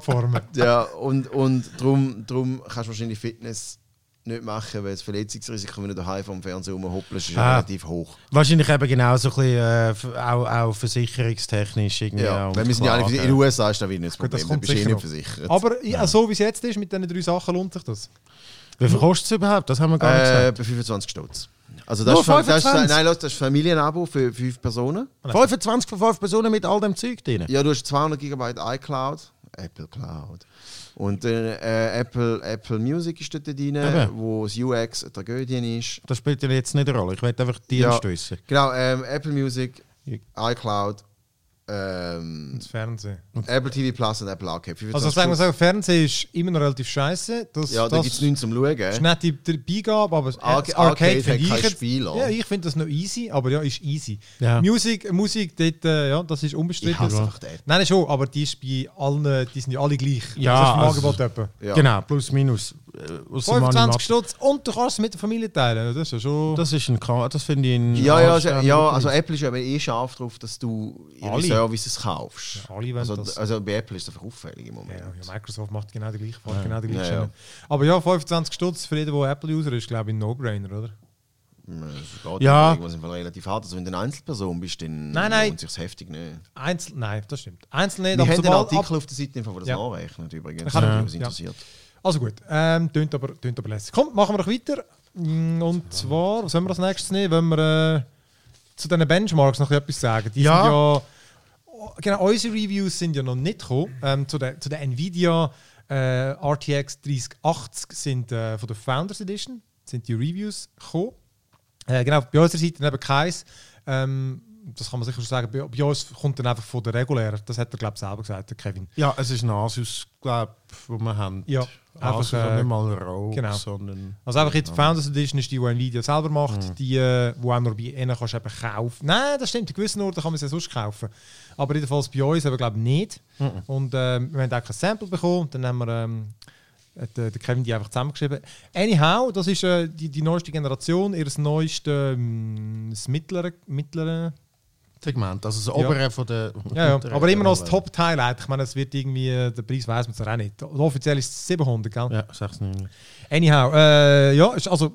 Soundplattformen. Ja, und, und darum, darum kannst du wahrscheinlich Fitness nicht machen, weil das Verletzungsrisiko, wenn du daheim vom Fernseher rumhoppelst, ist Ah. relativ hoch. Wahrscheinlich eben genau so ein bisschen, äh, auch, auch versicherungstechnisch irgendwie. Ja, auch weil wir sind ja alle, Klagen. in den USA ist das wieder nicht das Gut, das Problem, da kommt bist du eh nicht noch. versichert. Aber ja, so wie es jetzt ist, mit diesen drei Sachen lohnt sich das. Wie viel kostet es überhaupt? Das haben wir gar nicht äh, gesagt. bei 25 Stutz. Also das Nur ist, das, ist, 25? nein, das ist Familienabo für fünf Personen. 25 von 5 Personen mit all dem Zeug drin. Ja, du hast 200 GB iCloud, Apple Cloud. Und äh, Apple, Apple Music ist dort drin, Eben. wo das UX eine Tragödie ist. Das spielt ja jetzt nicht eine Rolle. Ich möchte einfach die Ja. Wissen. Genau, ähm, Apple Music, iCloud, ähm, Das Fernsehen. Apple TV Plus und Apple Arcade. 25 Also sagen wir so, Fernsehen ist immer noch relativ scheiße. Das, Ja, da das gibt es nichts zum Schauen. ist nicht die die Beigabe, aber das das Arcade Arcade finde ich kein jetzt- Spiel, oder? Ja, ich finde das noch easy, aber ja, ist easy. Ja. Musik, Musik dort, äh, ja, das ist unbestritten. Ich hasse einfach. Nein, schon, aber die ist bei allen, die sind ja alle gleich. Ja, das ist vom also- Angebot etwa. Ja. Genau, plus minus. Äh, aus dem 25 Animat- Stutz und du kannst es mit der Familie teilen. Das ist ja schon. Das ist ein das finde ich ein Ja, ja, also, ja, also. Apple ist ja eh scharf darauf, dass du ihre Alle. Services kaufst. Ja, alle also, das. also bei Apple ist das einfach auffällig im ja, Moment. ja, Microsoft macht genau die gleiche, fährt genau die gleiche Ja, ja. Aber ja, 25 Stutz für jeden, der Apple-User ist, glaube ich, ein No-Brainer, oder? Ja. ja. irgendwas im Fall relativ hart. Also wenn du eine Einzelperson bist, dann Nein, nein. lohnt sich heftig nicht. Einzel nein, das stimmt. Einzeln nicht, Wir haben einen Artikel ab, auf der Seite, wo das Ja. nachrechnet übrigens, Ich habe- wenn was ja. interessiert. Also gut, ähm, tönt aber, tönt aber lässig. Komm, machen wir doch weiter. Mm, Und zwar, was sollen wir als nächstes nehmen? Wenn wir äh, zu diesen Benchmarks noch etwas sagen. Die Ja. sind ja. Genau, unsere Reviews sind ja noch nicht gekommen. Ähm, zu, der, zu der Nvidia äh, RTX 3080 sind äh, von der Founders Edition sind die Reviews gekommen. Äh, genau, bei unserer Seite eben keins. Ähm, das kann man sicher schon sagen. Bei, bei uns kommt dann einfach von der regulären. Das hat er, glaube ich, selber gesagt, der Kevin. Ja, es ist ein Asus, glaube ich, wo wir haben. Ja, einfach, und äh, nicht mal Rogue, genau. sondern... Also einfach jetzt die Founders Edition ist die, die Nvidia selber macht, die, äh, wo auch nur bei ihnen kannst eben kaufen. Nein, das stimmt, in gewissen Orten kann man sie ja sonst kaufen. Aber jedenfalls bei uns aber glaube ich nicht. Und ähm, wir haben auch kein Sample bekommen. Dann haben wir ähm, äh, der Kevin die einfach zusammengeschrieben. Anyhow, das ist äh, die, die neueste Generation, ihr neueste, ähm, das mittlere, mittlere Segment, also das Ja. obere von der... ja, ja, aber immer noch das. Top-Highlight. Ich meine, es wird irgendwie, äh, der Preis weiß man es auch nicht. Offiziell ist es 700, gell? Ja, 6,9. Anyhow, äh, ja, also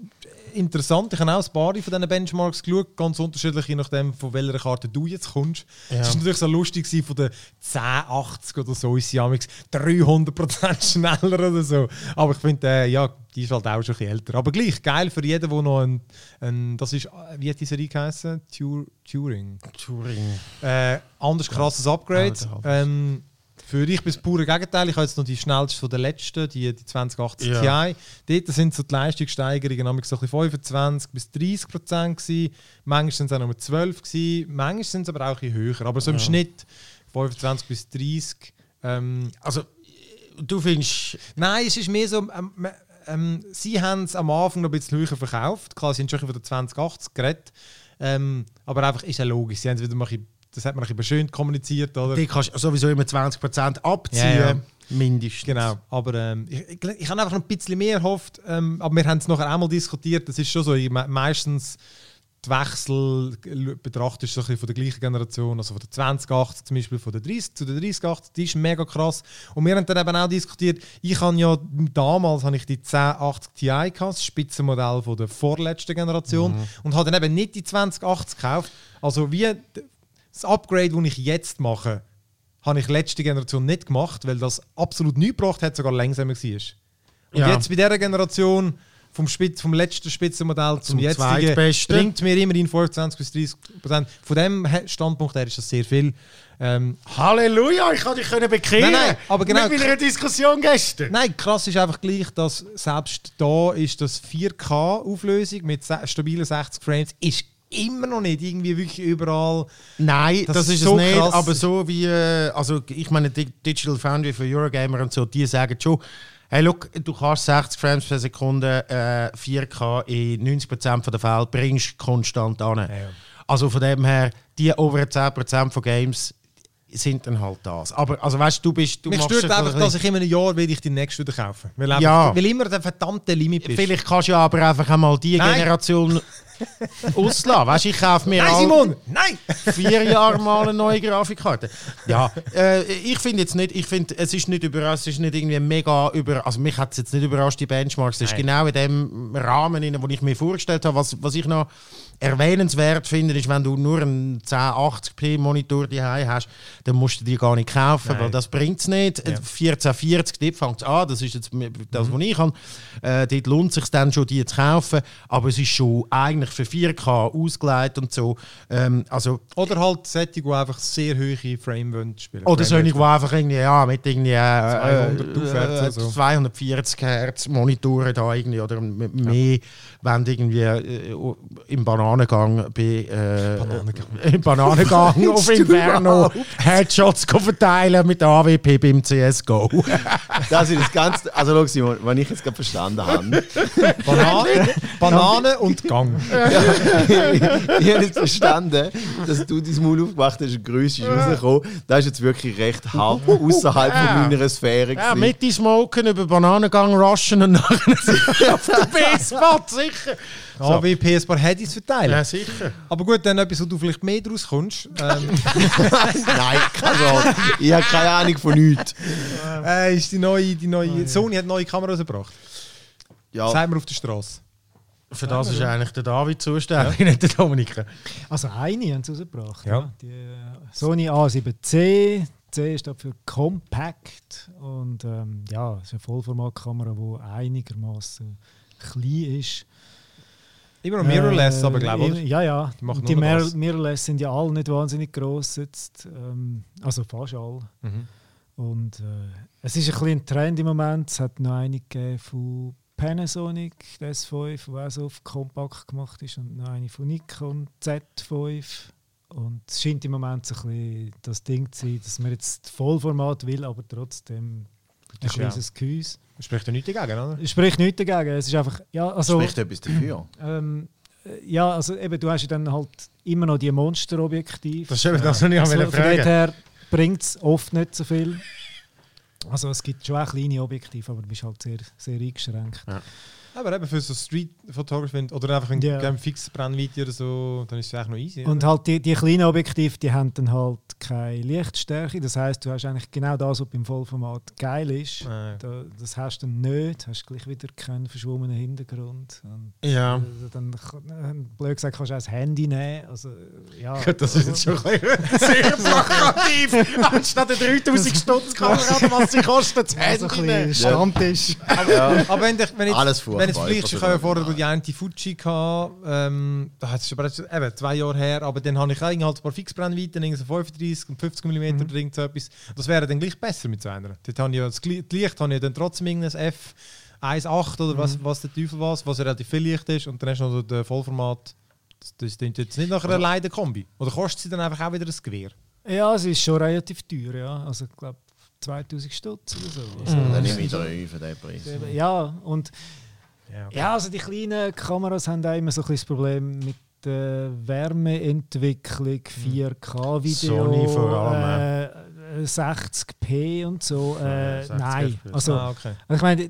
interessant. Ich habe auch ein paar von diesen Benchmarks geschaut, ganz unterschiedlich, je nachdem, von welcher Karte du jetzt kommst. Es Ja. war natürlich so lustig, gewesen, von den 1080 oder so ist sie amigs 300% schneller oder so. Aber ich finde, äh, ja, die ist halt auch schon ein bisschen älter. Aber gleich, geil für jeden, der noch ein, ein das ist, äh, wie hat diese Serie geheißen? Tur Turing. Turing. Äh, anders krasses Upgrade. Ähm, für dich bis pure Gegenteil. Ich habe jetzt noch die schnellste von der letzten, die, die 2080 Ja. Ti. Dort sind so die Leistungssteigerungen nämlich so ein bisschen 25 bis 30 Prozent gewesen. Manchmal sind es auch nur 12 gewesen. Manchmal sind es aber auch ein bisschen höher. Aber so im Schnitt 25 bis 30. Ähm, Also, du findest... Nein, es ist mehr so. Ähm, ähm, sie haben es am Anfang noch ein bisschen höher verkauft. Klar, sie haben schon von der 2080 geredet. Ähm, aber einfach ist ja logisch. Sie haben es wieder mal ein das hat man ein bisschen kommuniziert, oder? Die kannst sowieso immer 20% abziehen, Ja, ja. mindestens. Genau, aber ähm, ich, ich, ich habe einfach noch ein bisschen mehr erhofft. Ähm, aber wir haben es nachher auch mal diskutiert. Das ist schon so, ich, meistens die Wechsel betrachtest du so ein bisschen von der gleichen Generation, also von der 2080 zum Beispiel, von der 30 zu der 3080, die ist mega krass. Und wir haben dann eben auch diskutiert, ich habe ja damals habe ich die 1080 Ti gehabt, das Spitzenmodell von der vorletzten Generation und habe dann eben nicht die 2080 gekauft. Also wie das Upgrade, das ich jetzt mache, habe ich letzte Generation nicht gemacht, weil das absolut nichts gebracht hat, sogar langsamer war. Und Ja. jetzt bei dieser Generation vom, Spitz, vom letzten Spitzenmodell zum, Zum jetzigen bringt mir immerhin 25 bis 30 Prozent. Von dem Standpunkt her ist das sehr viel. Ähm, Halleluja, ich kann dich können bekehren. Nein, nein, aber genau- Mit meiner Diskussion gestern. nein, krass ist einfach gleich, dass selbst da ist das 4K-Auflösung mit stabilen 60 Frames ist immer noch nicht irgendwie wirklich überall. Nein, Das das, ist so es nicht. krass. Aber so wie, äh, also ich meine, Di- Digital Foundry für Eurogamer und so, die sagen schon, hey, look, du kannst 60 Frames per Sekunde äh, 4K in 90% der Fälle bringst konstant an. ja. Also von dem her, die oberen 10% von Games, sind dann halt das. Aber also weißt du, du bist du Mich stört einfach, ein dass ich in einem Jahr will ich die nächste wieder kaufen. Weil, einfach, Ja. weil immer der verdammte Limit bist. Vielleicht kannst du ja aber einfach einmal die Nein. Generation auslassen. Weißt du, ich kaufe mir Nein, Simon! Nein! vier Jahre mal eine neue Grafikkarte. Ja, äh, ich finde jetzt nicht, ich finde, es ist nicht überrascht, es ist nicht irgendwie mega über, also mich hat es jetzt nicht überrascht, die Benchmarks, das ist genau in dem Rahmen, in dem ich mir vorgestellt habe, was, was ich noch erwähnenswert finde, ist, wenn du nur einen 1080p Monitor daheim hast, dann musst du die gar nicht kaufen, Nein. weil das bringt es nicht. Ja. 1440, dort fängt es an, das ist jetzt das, was ich habe. Äh, dort lohnt es sich dann schon, die zu kaufen, aber es ist schon eigentlich für 4K ausgelegt und so. Ähm, also Oder halt Sätze, die einfach sehr hohe Frame-Wünsche spielen. oder so Frame-Wünsche die einfach irgendwie, ja, mit irgendwie äh, 200 aufwärts äh, oder so. 240 Hertz Monitore da irgendwie oder mehr, wenn du irgendwie äh, im Bananengang bei äh, Bananengang. im Bananengang auf Inferno Headshots verteilen mit AWP beim CSGO. Das ist das Ganze. Also, schau, Simon, wenn ich jetzt gerade verstanden habe. Banane, Banane und Gang. ich habe jetzt verstanden, dass du dein Maul aufgemacht hast und grüß ist rausgekommen. Das ist jetzt wirklich recht hart außerhalb von meiner Sphäre. ja, mit die Smoken über Bananengang rushen und nachher auf der B-Spot, sicher. So. wie PS paar Headies verteilen. Ja, sicher. Aber gut, dann etwas, wo du vielleicht mehr draus kommst. Ähm, Nein, keine Sorge. Ich habe keine Ahnung von nichts. äh, ist die neue, die neue Sony hat neue Kameras gebracht. Ja, Sagen wir auf der Straße. Für das ist eigentlich der David zuständig, nicht der Dominik. Also eine haben sie rausgebracht. Ja. Ja. Die äh, Sony A7C. C steht für Compact. Und ähm, ja, es ist eine Vollformatkamera, die einigermaßen klein ist. Immer noch Mirrorless, Äh, aber glaube ich. Ja, ja. Die die Mir das. Mirrorless sind ja alle nicht wahnsinnig gross jetzt. Ähm, also fast alle. Mhm. Und äh, es ist ein bisschen ein Trend im Moment. Es hat noch eine gegeben von Panasonic, die S5, die auch so auf kompakt gemacht ist, und noch eine von Nikon Z5. Und es scheint im Moment so ein bisschen das Ding zu sein, dass man jetzt Vollformat will, aber trotzdem ein ist ja- kleines Gehäuse. Spricht ja nichts dagegen, oder? Spricht nichts dagegen. Es ist einfach, ja, also, spricht etwas dafür. ähm, äh, ja, also eben, du hast ja dann halt immer noch die Monsterobjektive. Das ist eben das, was ich Also, fragen her bringt es oft nicht so viel. Also es gibt schon auch kleine Objektive, aber du bist halt sehr, sehr eingeschränkt. Aber eben für so Street Photography oder einfach ein Ja. yeah. fixes Brennvideo oder so, dann ist es eigentlich noch easy. Und oder? halt die, die kleinen Objektive, die haben dann halt keine Lichtstärke. Das heißt, du hast eigentlich genau das, was beim Vollformat geil ist. Äh, Da, das hast du dann nicht. Hast gleich wieder keinen verschwommenen Hintergrund. Und Ja. äh, dann, äh, blöd gesagt, kannst du auch das Handy nehmen. Also, ja, Gut, das ist jetzt schon ein bisschen sehr plakativ. Anstatt der 3000 Stutz Kamera, was sie kostet, das also Handy ein nehmen. Stammtisch. Ja. aber wenn, ich, wenn, ich, Alles furchtbar. Wenn jetzt vielleicht, was ich habe ja da vorher die eine Fuji gehabt, ähm, da hat es aber jetzt eben zwei Jahre her, aber dann habe ich auch halt ein paar Fixbrennweiten, so 35 und 50 mm Mhm. oder irgend so etwas. Das wäre dann gleich besser mit so einer. Dort habe ich ja das Licht habe ich dann trotzdem irgendein F 1.8 oder Mhm. was, was der Teufel was, was relativ viel Licht ist und dann hast du noch den Vollformat. Das, das klingt jetzt nicht nach einer Leidenkombi. Oder kostet sie dann einfach auch wieder ein Gewehr? Ja, es ist schon relativ teuer. Ja. Also ich glaube 2000 Stutz oder so. Also, Dann das nehme ich ist- drei für den Preis. Ja, und Ja, Ja, also die kleinen Kameras haben auch immer so ein bisschen das Problem mit der Wärmeentwicklung, 4K-Video, Sony vor allem, äh, 60p und so. Äh, 60 nein, also, ah, okay. ich meine,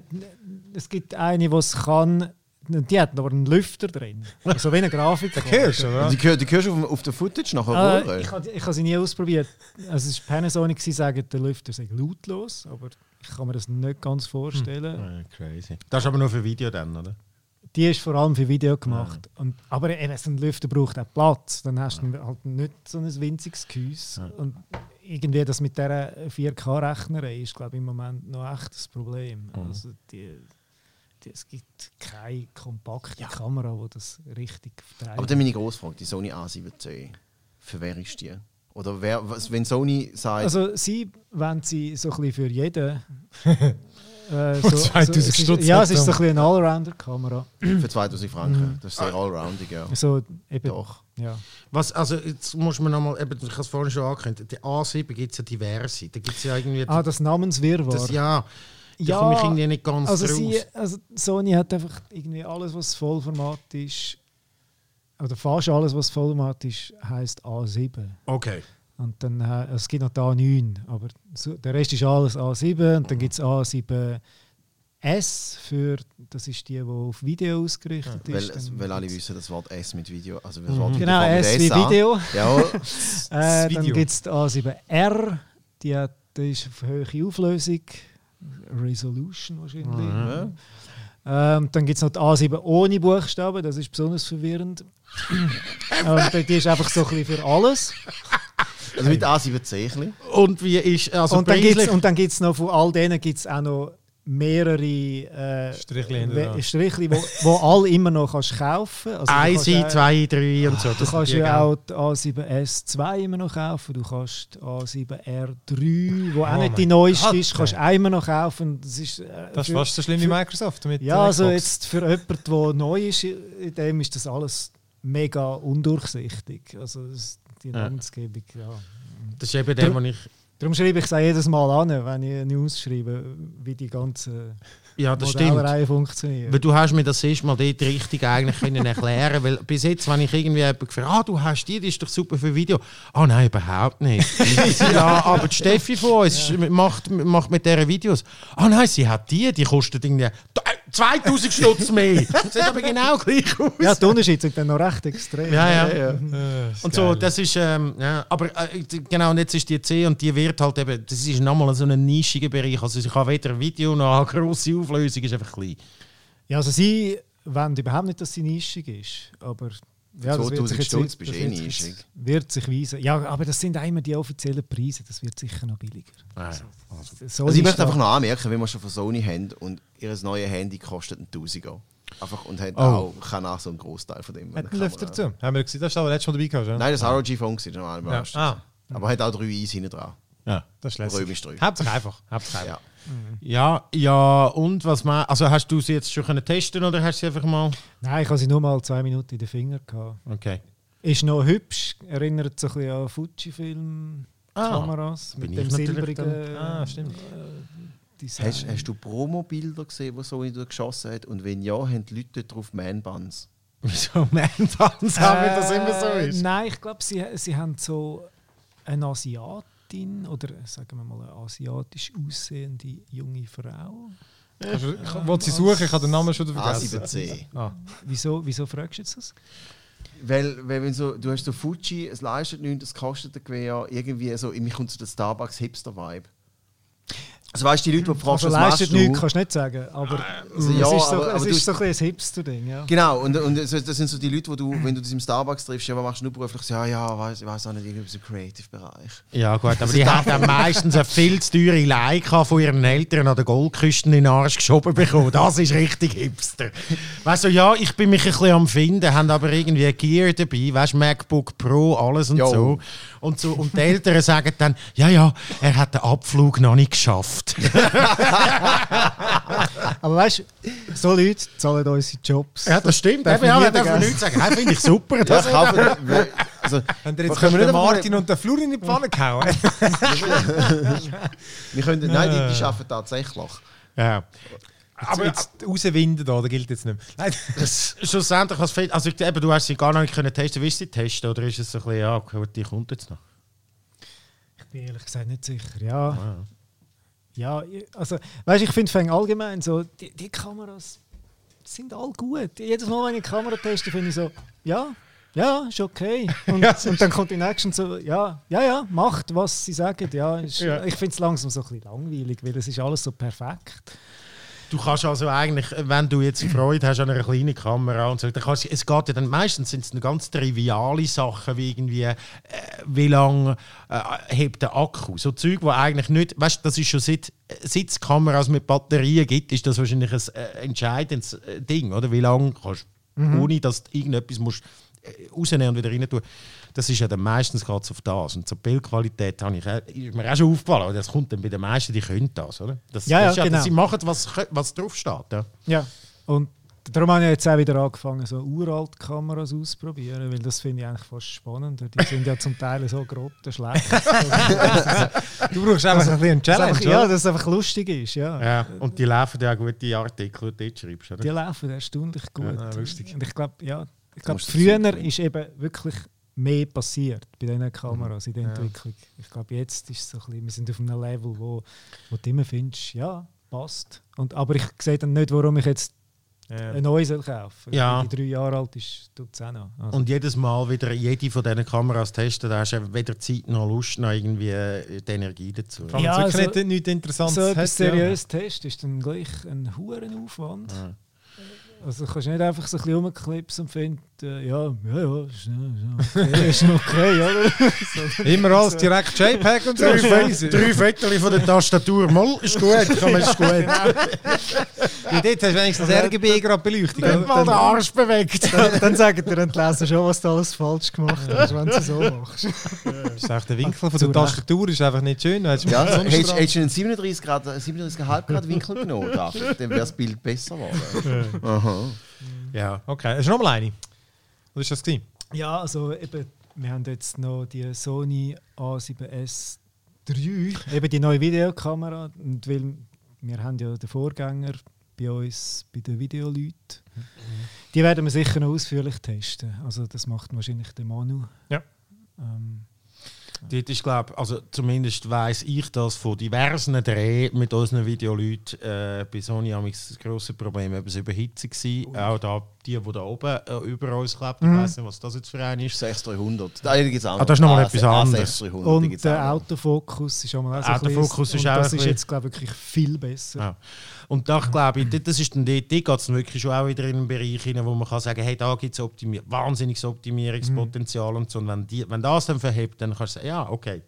es gibt eine, die es kann, die hat aber einen Lüfter drin. Also wie eine Grafik. Den hörst du, oder? Die, die hörst du auf, auf der Footage nachher Äh, ich habe ich habe sie nie ausprobiert. Also es war Panasonic, sie sagen, der Lüfter sei lautlos, aber ich kann mir das nicht ganz vorstellen. Ja, crazy. Das ist aber nur für Video dann, oder? Die ist vor allem für Video gemacht. Und, aber eben, so ein Lüfter braucht auch Platz. Dann hast du halt nicht so ein winziges Gehäuse. Und irgendwie das mit dieser 4K-Rechnerei ist, glaube ich, im Moment noch echt das Problem. Also die, die, es gibt keine kompakte Kamera, die das richtig vertreibt. Aber dann meine grosse Frage, die Sony A7C, für wer ist die? Oder wer, was, wenn Sony sagt, Also sie, wenn sie so ein bisschen für jeden... äh, so, 2000 es ist- Stutz Ja, es ist so ein bisschen eine Allrounder-Kamera. für 2000 Franken, Mhm. das ist sehr allroundig, ja. So, eben, Doch. Ja. Was, also jetzt muss man nochmal, ich habe es vorhin schon angekündigt, die A7 gibt es ja diverse. Da gibt es ja irgendwie... Ah, das Namenswirrwarr. das, ja, da Ja, komme ich irgendwie nicht ganz Also, draus. sie, also Sony hat einfach irgendwie alles, was Vollformat ist, oder fast alles, was Vollformat ist, heißt A7. okay. Und dann, äh, also es gibt noch die A9, aber so, der Rest ist alles A7 und dann gibt es A7S für, das ist die, die auf Video ausgerichtet Weil, ist. Dann weil alle wissen, das Wort S mit Video. Also das Mhm. Wort Genau, fängt mit S wie. Video. Ja, Äh, dann gibt es die A7R, die, hat, die ist auf hohe Auflösung, Resolution wahrscheinlich. ja. Ähm, dann gibt es noch die A7 ohne Buchstaben, das ist besonders verwirrend. Und die ist einfach so ein bisschen für alles. Also mit A7C. ein bisschen. Und wie ist also und dann preislich- gibt's, und dann gibt es noch von all denen gibt's auch noch mehrere äh, Strichli hinten we- dran. Strichli, wo, wo alle immer noch kannst kaufen also du Eins, kannst auch- zwei, drei und so. Du kannst ja gell? auch die A7S2 immer noch kaufen, du kannst die A7R3, wo auch Oh nicht die neueste Gott, ist, kannst auch immer noch kaufen. Das ist, äh, Das ist für- fast so schlimm wie Microsoft mit Ja, also Xbox. jetzt für jemanden, der neu ist, in dem ist das alles mega undurchsichtig. Also das, die Ja. Namensgebung, ja. Das ist eben der, wo ich. Darum schreibe ich es auch jedes Mal an, wenn ich News schreibe, wie die ganze Ja, das. Modellreihe funktioniert. Weil du hast mir das erste Mal dort richtig eigentlich können erklären weil bis jetzt, wenn ich irgendwie jemanden gefragt ah, du hast die, die ist doch super für Video. Ah nein, überhaupt nicht. ja, aber die Steffi von uns macht, macht mit dieser Videos. Ah nein, sie hat die, die kostet irgendwie 2000 Stutz mehr. Sieht aber genau gleich aus. ja, die Unterschiede sind dann noch recht extrem. Ja, ja. Äh, ist Und so, das ist, ähm, ja, aber äh, genau, und jetzt ist die C und die wird halt eben, das ist nochmal so ein nischiger Bereich. Also ich habe weder Video noch eine grosse Auflösung, ist einfach klein. Ja, also sie wollen überhaupt nicht, dass sie nischig ist, aber ja, das wird 2000 sich jetzt- Stutz bist das du eh nischig. Wird sich weisen. Ja, aber das sind immer die offiziellen Preise, das wird sicher noch billiger. Ah, ja. So Also ich ist möchte einfach noch anmerken, wenn wir schon von Sony haben und ihr neues Handy kostet ein Tausiger. Einfach und hat Oh. auch, kann auch so einen Großteil von dem. Hat eine einen Lüfter dazu. Haben wir gesehen, das ist aber letztes Mal dabei gehabt? Nein, das ROG-Phone war normal. Ja. Ah, Aber hat auch drei Eis hinten dran. Ja. das ist lässig. Römisch drei. Hauptsache einfach. Hauptsache einfach. Ja. Ja, ja, und was man, also hast du sie jetzt schon können testen oder hast du sie einfach mal? Nein, ich habe sie nur mal zwei Minuten in den Finger gehabt. Okay. Ist noch hübsch, erinnert so ein bisschen an Fujifilm-Kameras Ah, bin mit dem silbrigen Ah, stimmt. äh, Design. Hast, hast du Promo-Bilder gesehen, die Sony dort geschossen hat? Und wenn ja, haben die Leute dort drauf Man-Buns? Wieso Man-Buns haben, wenn das immer so Äh, ist? Nein, ich glaube, sie, sie haben so eine Asiatin oder sagen wir mal eine asiatisch aussehende junge Frau. Kannst du- Ich wollte sie suchen, ich habe den Namen schon vergessen. A7C. Ah. Wieso, wieso fragst du jetzt das? Weil, weil wenn so, du hast so Fuji, es leistet nichts, es kostet ein Gewehr, irgendwie so, mir kommt so der Starbucks-Hipster-Vibe. Also weißt du, die Leute, die fragst, Also was leistet machst du? nichts, kannst du nicht sagen. Aber Also es ja, ist so, aber- es aber ist so ein, bisschen ein Hipster-Ding. Ja. Genau, und, und das sind so die Leute, wo du, wenn du das im Starbucks triffst, ja, was machst du nur beruflich? Ja, ja, weiß, ich weiß auch nicht, irgendwie so im Creative-Bereich. Ja gut, aber die haben dann meistens eine viel zu teure Leica von ihren Eltern an der Goldküste in den Arsch geschoben bekommen. Das ist richtig hipster. Weißt du, ja, ich bin mich ein bisschen am Finden, haben aber irgendwie ein Gear dabei, weißt du, MacBook Pro, alles und Jo. so. Und so. Und die Eltern sagen dann, ja, ja, er hat den Abflug noch nicht geschafft. Aber weißt du, so Leute zahlen unsere Jobs. ja, das stimmt. Darf ja, darf man nichts sagen. Hey, Finde ich super. Ja, Das kaufen, weil- also, Haben ihr jetzt können wir den Martin und den Flur in die Pfanne gehauen? wir können, nein, die, die arbeiten tatsächlich. ja. Aber jetzt rauswinden da, da gilt jetzt nicht mehr. Nein. Das, schlussendlich, was fehlt, also eben, du hast sie gar noch nicht können testen. Willst du sie testen oder ist es so ein bisschen, ja, gut, die kommt jetzt noch? Ich bin ehrlich gesagt nicht sicher. Ja, ja also weißt du, ich finde allgemein so, die, die Kameras sind all gut. Jedes Mal, wenn ich Kamera teste, finde ich so, ja, ja, ist okay. Und, und dann kommt die und so, ja, ja, ja, macht, was sie sagen. Ja, ist, Ja. Ich finde es langsam so ein bisschen langweilig, weil es ist alles so perfekt. Du kannst also eigentlich, wenn du jetzt Freude hast an einer kleinen Kamera und so, dann kannst es geht ja dann meistens sind es ganz triviale Sachen wie irgendwie, äh, wie lange äh, hebt der Akku, so Zeug, wo eigentlich nicht, weißt, das ist schon seit, seit es Kameras mit Batterien gibt, ist das wahrscheinlich ein äh, entscheidendes äh, Ding, oder? Wie lange kannst, ohne dass du irgendetwas musst äh, rausnehmen und wieder rein tun. Das ist ja dann meistens geht's auf das. Und zur Bildqualität habe ich, ist mir auch schon aufgefallen. aber Das kommt dann bei den meisten, die können das, oder? Das, Ja, das ja, ist genau. Sie machen, was, was drauf steht. Ja. Ja. Und darum habe ich jetzt auch wieder angefangen, so uralte Kameras auszuprobieren, weil das finde ich eigentlich fast spannender. Die sind ja zum Teil so grottenschlecht. Du brauchst einfach ein bisschen eine Dass Challenge, einfach, ja, dass es einfach lustig ist. Ja. Ja, und die laufen ja auch gute Artikel, die du schreibst, oder? Die laufen erstaunlich gut. Ja, lustig. Und ich glaube, ja, ich glaube, früher ist eben wirklich mehr passiert bei diesen Kameras in der Ja. Entwicklung. Ich glaube, jetzt ist es so ein bisschen, wir sind auf einem Level, wo, wo du immer findest, ja, passt. Und, aber ich sehe dann nicht, warum ich jetzt Ja. ein neues kaufen Ja. Wenn die drei Jahre alt ist, tut es auch noch. Also, Und jedes Mal wieder jede von diesen Kameras testen, da hast du weder Zeit noch Lust noch irgendwie äh, die Energie dazu. Ja, also- nicht, nichts Interessantes so etwas hat, ja. seriös testen ist dann gleich ein hohen Aufwand. Ja. Also kannst du nicht einfach so ein bisschen rumklipsen und finden, äh, ja, ja, ja, ist, ja, ist okay, ist noch okay, oder? Immer alles direkt JPEG und so. Drei, drei Viertel von der Tastatur, mal ist gut, kann man ist gut. Ja, dort hast du wenigstens RGB gerade Beleuchtung. Dann mal den Arsch bewegt. dann, dann sagen dir die Leser schon, was du alles falsch gemacht hast, wenn du es so machst. Das ist auch der Winkel von der. Tastatur ist einfach nicht schön. Ja, hättest hättest du einen 37 Grad, 37,5 Grad Winkel genommen, dann wäre das Bild besser geworden. Ja. Okay, du noch mal eine? Was war das? Gewesen? Ja, also eben, wir haben jetzt noch die Sony A7S III, eben die neue Videokamera. Und weil wir haben ja den Vorgänger bei uns, bei den Videoleuten. Die werden wir sicher noch ausführlich testen. Also das macht wahrscheinlich der Manu. Ja. Ähm, Dort ist, glaub, also zumindest weiss ich das von diversen Dreh mit unseren Videoleuten. Äh, bei Sony haben das grosse Problem eben das Überhitzen gewesen. Auch da, die, die da oben äh, über uns klebt. Ich weiss nicht, was das jetzt für eine ist. 6300. Da gibt's auch Ah, das ist noch mal noch. etwas anderes. 6300 die und der. Autofokus ist auch mal auch so ein Autofokus bisschen- ist und auch das ein ist jetzt glaube ich wirklich viel besser. Ja. Und da glaube ich, das ist dann dort, dort geht es wirklich schon auch wieder in einen Bereich hinein, wo man kann sagen, hey, da gibt es Optimi wahnsinniges Optimierungspotenzial und so. Und wenn, die, wenn das dann verhebt, dann kannst du sagen, ja, okay.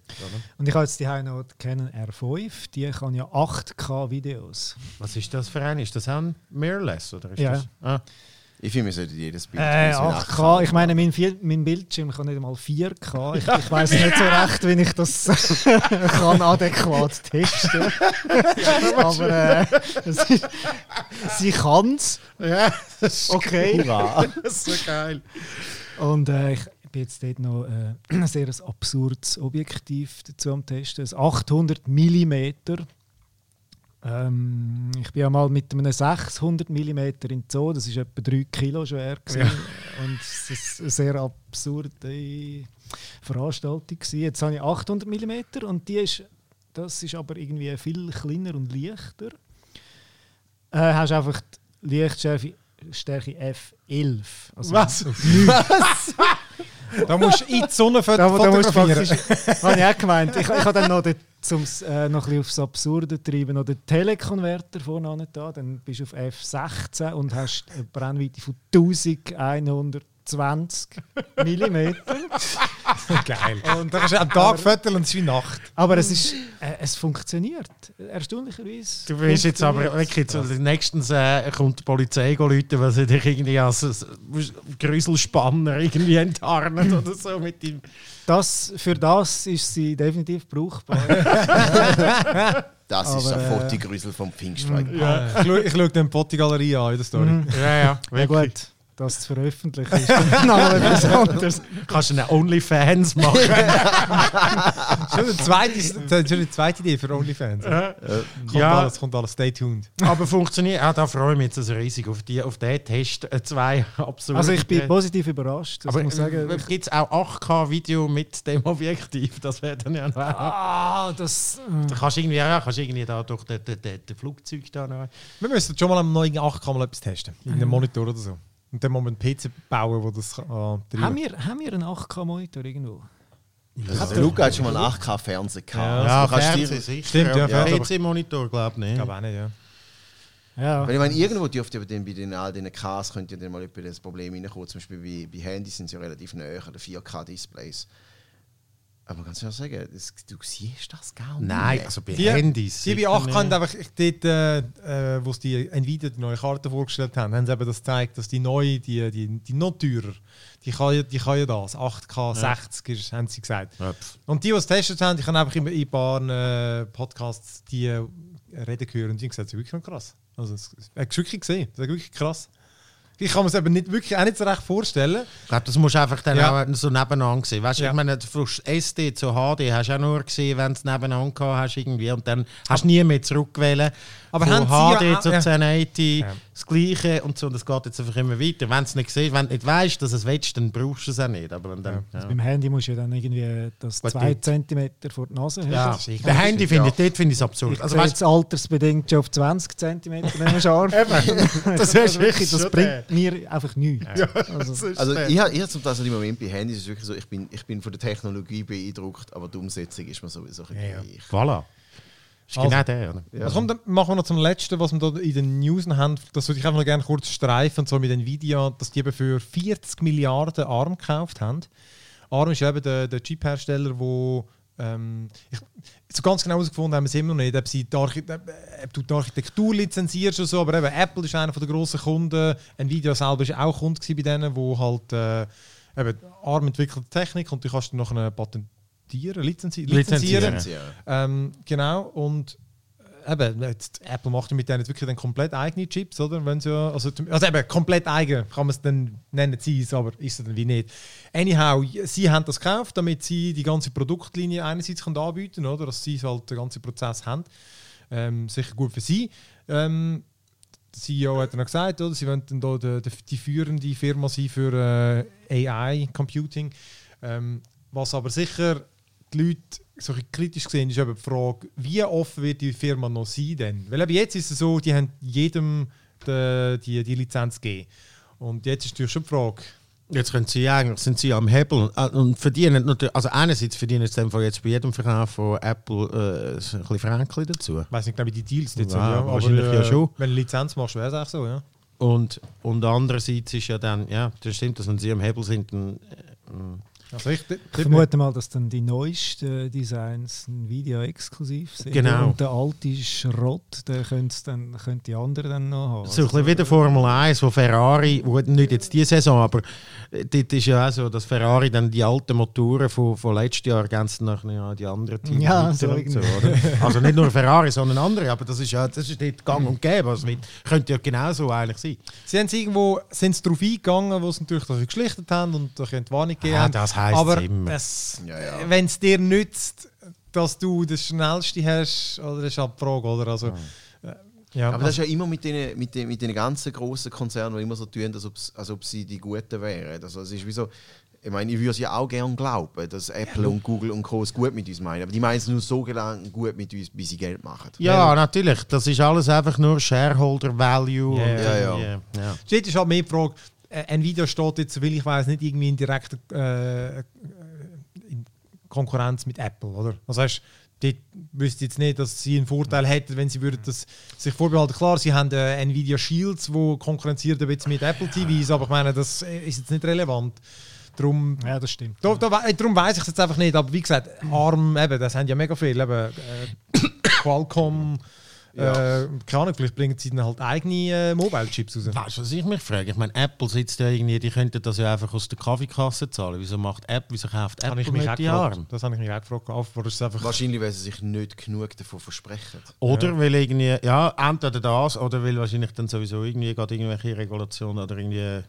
Und ich habe jetzt die noch die Canon R5, die kann ja 8K Videos. Was ist das für eine? Ist das ein Mirrorless? Oder ist Ja. das? Ah. Ich finde, wir sollten jedes Bild Äh, müssen wir 8K, ich meine, mein, mein Bildschirm kann nicht einmal 4K. Ich, ich weiß nicht so recht, wie ich das kann adäquat testen Aber äh, ist, sie kann es. Ja, das ist, Okay. Hurra! das ist so geil. Und äh, ich bin jetzt dort noch äh, ein sehr absurdes Objektiv dazu am Testen. Ein 800 mm. Ähm, ich bin ja mal mit einem 600 mm in Zoo, das ist etwa 3 Kilo schwer. gewesen. Und es ist eine sehr absurde Veranstaltung. Gewesen. Jetzt habe ich 800 mm und die ist, das ist aber irgendwie viel kleiner und leichter. Äh, hast einfach die Lichtschärfe Stärke F11. Also Was? Da musst du in die Sonne Da, da fotografieren. praktisch, habe ich auch gemeint. Ich, ich habe dann noch, den, zum's, äh, noch ein bisschen aufs Absurde treiben, noch den Telekonverter vorne da. Dann bist du auf F16 und hast eine Brennweite von 1120 mm. Geil. Und da kannst du am Tag fotografieren und es ist wie Nacht. Aber es, ist, äh, es funktioniert. Erstaunlicherweise. Du bist jetzt aber wirklich so, nächstens äh, kommt die Polizei Leute, weil sie dich irgendwie als Grüsselspanner irgendwie enttarnen oder so mit dem. Das, für das ist sie definitiv brauchbar. Das ist Aber, ein äh, Fotogrüssel vom Pfingstwein. Ja. Ich schaue die Fotogalerie an in der Story. Mhm. Ja, ja, Ja, gut, das zu veröffentlichen ist dann noch etwas anderes. Kannst du eine OnlyFans machen? Schon eine zweite, schon eine zweite Idee für OnlyFans. Kommt, Ja. alles, kommt alles, stay tuned. aber funktioniert. Ah, da freue ich mich jetzt riesig auf, die, auf den Test. Äh, zwei absolut. Also ich bin positiv überrascht. Aber muss sagen. gibt es auch 8K-Video mit dem Objektiv? Das wäre dann ja noch. Ah, das. äh, Da kannst du irgendwie, ja, kannst irgendwie da durch den, den, den, den Flugzeug da noch. Wir müssen schon mal am neuen 8K mal etwas testen. Irgendeinen Monitor oder so. Und dann muss man einen PC bauen, der das kann. Ah, haben, wir, haben wir einen 8K-Monitor irgendwo? Also, Luca hat schon mal einen 8K-Fernseher gehabt. Ja, Also, Fernsehen sicher. Stimmt, ja. PC-Monitor, glaube ich Ich nicht. glaube auch nicht, ja. Ja. Weil ich meine, irgendwo dürfte aber dann bei den, all diesen Ks könnte ja dann mal das Problem reinkommen. Zum Beispiel bei, bei Handys sind sie ja relativ nahe an den 4K-Displays. Aber ganz ehrlich sagen, das, du siehst das gar nicht. Nein, also bei Die, Handys. die bei sicher 8 haben einfach dort, äh, äh, wo sie die Nvidia die neue Karte vorgestellt haben, haben sie eben das gezeigt, dass die neue, die, die, die noch teurer, die kann, ja- die kann ja das. 8K 60 ist, haben sie gesagt. Ja. Und die, die es getestet haben, ich habe einfach in, in ein paar äh, Podcasts die äh, reden gehört und die haben gesagt, das ist wirklich noch krass. Also, es es- hast du wirklich gesehen, das ist wirklich krass. Ich kann mir es eben nicht, wirklich auch nicht so recht vorstellen. Ich glaube, das musst du einfach dann Ja. auch so nebeneinander sehen. Weißt du, Ja. ich meine, von SD zu HD hast du auch nur gesehen, wenn du es nebeneinander gehabt hast irgendwie. Und dann hast du nie mehr zurückgewählt. Aber von haben sie HD ja zu ja. 1080, Ja. das Gleiche und so. Das geht jetzt einfach immer weiter. Wenn du es nicht siehst, wenn du nicht weißt, dass du es willst, dann brauchst du es auch nicht. Aber dann, ja. Beim Handy musst du ja dann irgendwie das Gut, 2 dort. cm vor die Nase haben. Ja, das ist der Handy finde ich, dort finde ich es Ich absurd. Also, sehe weißt, altersbedingt schon auf 20 cm scharf. das ist Also wirklich, das bringt mir einfach nichts. Also, Also ich habe ich hab zum Teil so im Moment bei Handys ist wirklich so, ich bin, ich bin von der Technologie beeindruckt, aber die Umsetzung ist mir sowieso ein bisschen Ja, ja. gleich. Voilà. Ist Also- genau der, oder? Ja. Also komm, dann machen wir noch zum Letzten, was wir da in den News haben. Das würde ich einfach noch gerne kurz streifen, und so mit Nvidia, dass die eben für 40 Milliarden ARM gekauft haben. ARM ist eben der, der Chip-Hersteller, wo ähm, ich, so ganz genau herausgefunden haben wir es immer noch nicht, ob, sie die, Archi ob du die Architektur lizenzierst oder so, aber eben Apple ist einer der grossen Kunden, Nvidia selber ist auch Kunde bei denen, wo halt äh, eben ARM entwickelte Technik und die kannst du nachher patentieren, lizenzi lizenzieren. Lizenzieren. Ja. Ähm, genau, und äh, eben, jetzt, Apple macht mit denen jetzt wirklich dann komplett eigene Chips, oder? Wenn sie, ja- also, also eben, komplett eigen kann man es dann nennen, sie es, aber ist es dann wie nicht. Anyhow, sie haben das gekauft, damit sie die ganze Produktlinie einerseits können anbieten können, oder? Dass sie halt den ganzen Prozess haben. Ähm, sicher gut für sie. Ähm, der CEO hat noch gesagt, oder? sie wollen dann da die, die, die führende Firma sein für äh, AI-Computing. Ähm, was aber sicher die Leute so kritisch sehen, ist eben die Frage, wie offen wird die Firma noch sein denn? Weil eben jetzt ist es so, die haben jedem die, die, die Lizenz gegeben. Und jetzt ist natürlich schon die Frage, Jetzt können sie eigentlich, sind sie am Hebel äh, und verdienen natürlich, also einerseits verdienen sie Fall jetzt bei jedem Verkauf von Apple äh, ein bisschen Franken dazu. ich weiß nicht genau, wie die Deals jetzt Ja, sind, ja, aber wahrscheinlich ja schon. wenn du eine Lizenz machst, wäre es auch so, ja. Und, und andererseits ist ja dann, ja, das stimmt, dass wenn sie am Hebel sind, dann, äh, Also ich, ich vermute mal, dass dann die neuesten Designs Nvidia exklusiv sind. Genau. Und der alte Schrott, den können dann können die anderen dann noch haben. so ein bisschen wie der Formel 1, wo Ferrari, wo nicht jetzt diese Saison, aber äh, dort ist ja auch so, dass Ferrari dann die alten Motoren von, von letztes Jahr ergänzen nachher ja, die anderen Teams. Ja, so oder? Also nicht nur Ferrari, sondern andere, aber das ist ja das ist dort gang und gäbe. Also mit, könnte ja genauso eigentlich sein. Sie haben irgendwo sind sie darauf eingegangen, wo sie natürlich geschlichtet haben und durch die Warnung gegeben Ah, haben. Das heisst Aber immer. es- Ja, ja. wenn es dir nützt, dass du das Schnellste hast, oder das ist halt die Frage, oder? Also, äh, ja, Aber das ist ja immer mit den, mit den, mit den ganzen grossen Konzernen, die immer so tun, als ob, als ob sie die Guten wären. Also es ist wie so, ich meine, ich würde es ja auch gerne glauben, dass Apple und Google und Co. es gut mit uns meinen. Aber die meinen es nur so gelang gut mit uns, wie sie Geld machen. Ja, natürlich. Das ist alles einfach nur Shareholder Value. Ja, und ja, ja. irgendwie, ja. Steht ist halt mehr die Frage, äh, Nvidia steht jetzt, will ich weiß nicht, irgendwie in direkter äh, in Konkurrenz mit Apple, oder? Das heißt, dort wüsste jetzt nicht, dass sie einen Vorteil hätten, wenn sie würden das sich vorbehalten. Klar, sie haben äh, Nvidia Shields, wo konkurrenziert ein bisschen mit Apple TVs, aber ich meine, das äh, ist jetzt nicht relevant. Darum, ja, das stimmt. da, da, darum weiß ich es jetzt einfach nicht. Aber wie gesagt, ARM, eben, das haben ja mega viel. Eben, äh, Qualcomm, äh, keine Ahnung, vielleicht bringen sie dann halt eigene äh, Mobile-Chips raus. Weißt du, was ich mich frage? Ich meine, Apple sitzt ja irgendwie, die könnten das ja einfach aus der Kaffeekasse zahlen. Wieso macht Apple, wieso kauft Apple ich mich die gefragt. Arm? Das habe ich mich auch gefragt. Aber es ist einfach Wahrscheinlich, weil sie sich nicht genug davon versprechen. Oder weil irgendwie, ja, entweder das oder weil wahrscheinlich dann sowieso irgendwie gerade irgendwelche Regulationen oder irgendwie.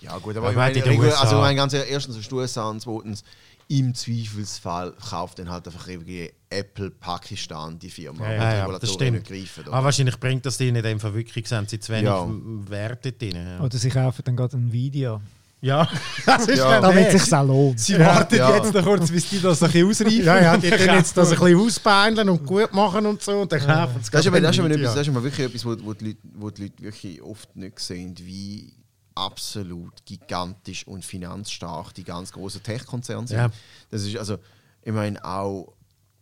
Ja gut, Ja, aber ich meine, in Regel- also ich meine, ganz ehrlich, erstens hast du USA und zweitens im Zweifelsfall kauft dann halt einfach irgendwie Apple Pakistan die Firma, Ja, ja, die ja, das stimmt. nicht greifen. oder? Aber wahrscheinlich bringt das denen in wirklich, sehen sie zu wenig Ja. Wert dort drin. Ja, Oder sie kaufen dann gerade ein Video. ja. das ist Ja. Damit es sich auch lohnt. Sie warten Ja. jetzt noch kurz, bis die das ein bisschen ausreifen. Ja, ja, die können jetzt das ein bisschen ausbeineln und gut machen und so und dann kaufen sie Das ist aber, das aber, das ist aber wirklich etwas, wo, wo, die Leute, wo die Leute wirklich oft nicht sehen, wie absolut gigantisch und finanzstark die ganz großen Tech-Konzerne sind. Ja. Das ist also, ich meine auch,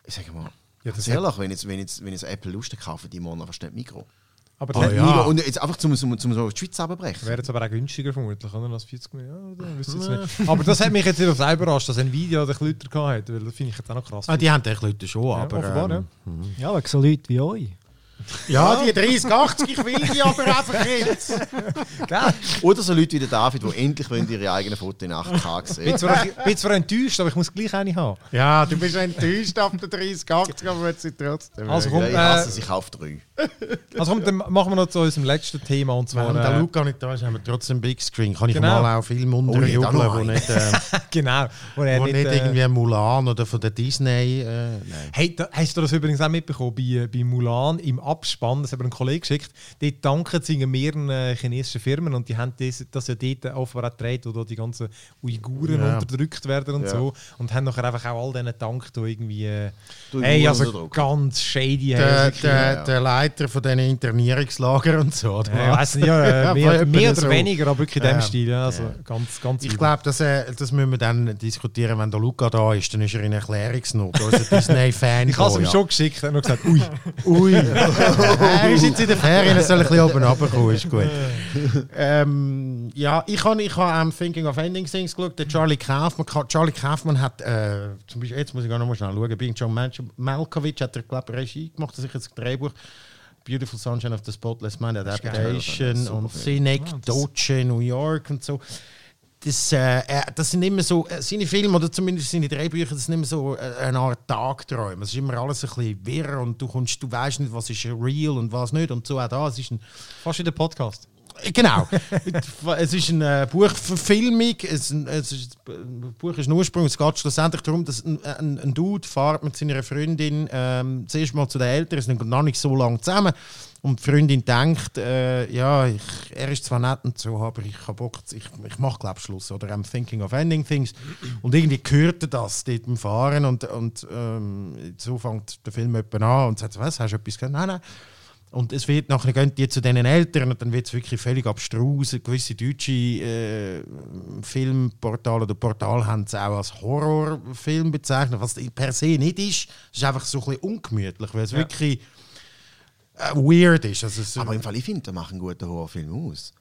ich sage mal, Ja, das ehrlich, wenn jetzt, wenn jetzt, wenn jetzt Apple Lust kaufen die morgen einfach nicht Mikro. Aber Oh das ja. Und jetzt einfach zum, zum, zum so die Schweiz abbrechen. wäre jetzt aber auch günstiger vermutlich, oder? Als 40 Millionen. Ja. Aber das hat mich jetzt selber überrascht, dass Nvidia den Leute gehabt hat, weil das finde ich jetzt auch noch krass. Ah, die haben die Leute schon, aber. offenbar, ähm, Ja, wegen so Leute wie euch. Ja, die 30, 80, ich will die aber einfach jetzt. Oder so Leute wie der David, die endlich wollen ihre eigenen Fotos in 8K Ich bin sehen. zwar, ich bin zwar enttäuscht, aber ich muss gleich eine haben. Ja, du bist enttäuscht auf der 30, 80, aber jetzt sind trotzdem. Also Ja, komm, ich hasse äh, sie, ich kaufe drei. Also komm, dann machen wir noch zu unserem letzten Thema und zwar... Wenn der Äh, Luca nicht da ist, haben wir trotzdem Big Screen. Kann ich Genau. mal auch Filme Oh, unterjubeln, noch wo nicht, äh, genau. Wo wo nicht, äh, irgendwie Mulan oder von der Disney. Äh. Hey, da, hast du das übrigens auch mitbekommen? Bei, äh, bei Mulan im Abspann, das hat mir ein Kollege geschickt, dort danken sie mehreren äh, chinesischen Firmen und die haben das, das ja dort offenbar auch gedreht, wo die ganzen Uiguren Ja. unterdrückt werden und Ja. so. Und haben nachher einfach auch all denen gedankt, die irgendwie... Die hey, also ganz shady. Der, der, der Leiter von diesen Internierungslagern und so. Oder? ja, weiss nicht, ja, äh, Ja, mehr, mehr oder so. weniger, aber wirklich in dem. Stil. Also ganz, ganz Ich glaube, das, äh, das müssen wir dann diskutieren, wenn der Luca da ist. Dann ist er in Erklärungsnot. Also Disney-Fan. ich habe es ihm schon geschickt und gesagt, ui. Ui. er ist jetzt in der Ferien, er soll ein bisschen oben runterkommen, ist gut. ähm, ja, ich habe ich hab, ähm, Thinking of Ending Things geschaut. Der Charlie Kaufman, Charlie Kaufman hat, äh, zum Beispiel, jetzt muss ich gar noch mal schnell schauen, bei John Mal Malkovich hat er, glaube Regie gemacht, das ist jetzt ein Drehbuch. Beautiful Sunshine of the Spotless Mind, Adaptation Super und Film. Synecdoche, New York und so. Das, äh, er- das sind immer so, äh, seine Filme oder zumindest seine Drehbücher, das sind immer so äh, eine Art Tagträume. Es ist immer alles ein bisschen wirr und du, kommst, du weißt nicht, was ist real und was nicht. Und so auch da. Es ist ein, Fast wie der Podcast. Genau. es ist eine Buchverfilmung. Es, es ist, das Buch ist ein Ursprung. Es geht schlussendlich darum, dass ein, ein, ein Dude fährt mit seiner Freundin ähm, zuerst mal zu den Eltern, sind noch nicht so lange zusammen. Und die Freundin denkt, äh, ja, ich, er ist zwar nett und so, aber ich habe Bock, ich, ich mache glaube Schluss. Oder I'm thinking of ending things. Und irgendwie hört er das dort beim Fahren und, und ähm, so fängt der Film an und sagt, was, hast du etwas gehört? Nein, nein. Und es wird nachher gehen die zu diesen Eltern und dann wird es wirklich völlig abstrus. Gewisse deutsche äh, Filmportale oder Portale haben es auch als Horrorfilm bezeichnet, was per se nicht ist. Es ist einfach so ein bisschen ungemütlich, weil es Ja. wirklich äh, weird ist. Also es, Aber im Fall, ich finde, der macht einen guten Horrorfilm aus.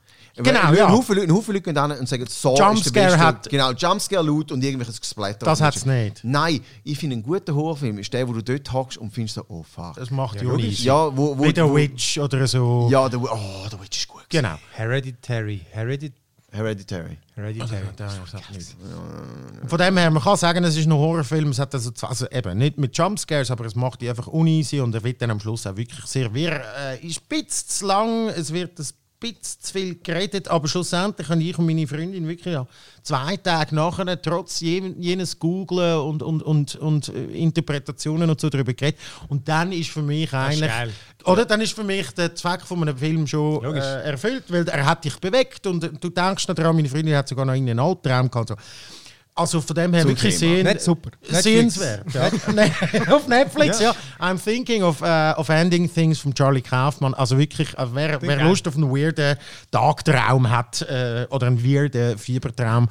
Genau, Weil ja. Ein Haufen Leute, ein Haufen Leute gehen dann und sagen, so Jumpscare ist der hat- Genau, Jumpscare, Loot und irgendwelches Gesplatter. Das hat's nicht. Nein, ich finde, ein guter Horrorfilm ist der, wo du dort hockst und findest so, oh fuck. das macht ja, easy. Ja, wo... wo Wie der wo, Witch oder so. Ja, der, oh, der Witch ist gut. Genau. Hereditary. Heredit Hereditary. Hereditary. Ja, das hat nicht. Und Von dem her, man kann sagen, es ist ein Horrorfilm. Es hat also, zwei- also eben nicht mit Jumpscares, aber es macht die einfach uneasy und er wird dann am Schluss auch wirklich sehr wirr. Äh, ist ein bisschen zu lang, es wird ein bisschen zu viel geredet, aber schlussendlich habe ich und meine Freundin wirklich ja, zwei Tage nachher, trotz je, jenes Googlen und, und, und, und äh, Interpretationen und so darüber geredet. Und dann ist für mich eigentlich. Oder dann ist für mich der Zweck von einem Film schon äh, erfüllt, weil er hat dich bewegt und äh, du denkst noch daran, meine Freundin hat sogar noch einen Albtraum gehabt. So. Also von dem her Zum wirklich Thema. sehen, Nicht super. Netflix. sehenswert. Ja. Auf Netflix, ja. I'm thinking of, äh, of ending things von Charlie Kaufman. Also wirklich, äh, wer, wer. Lust auf einen weirden Tagtraum hat äh, oder einen weirden Fiebertraum,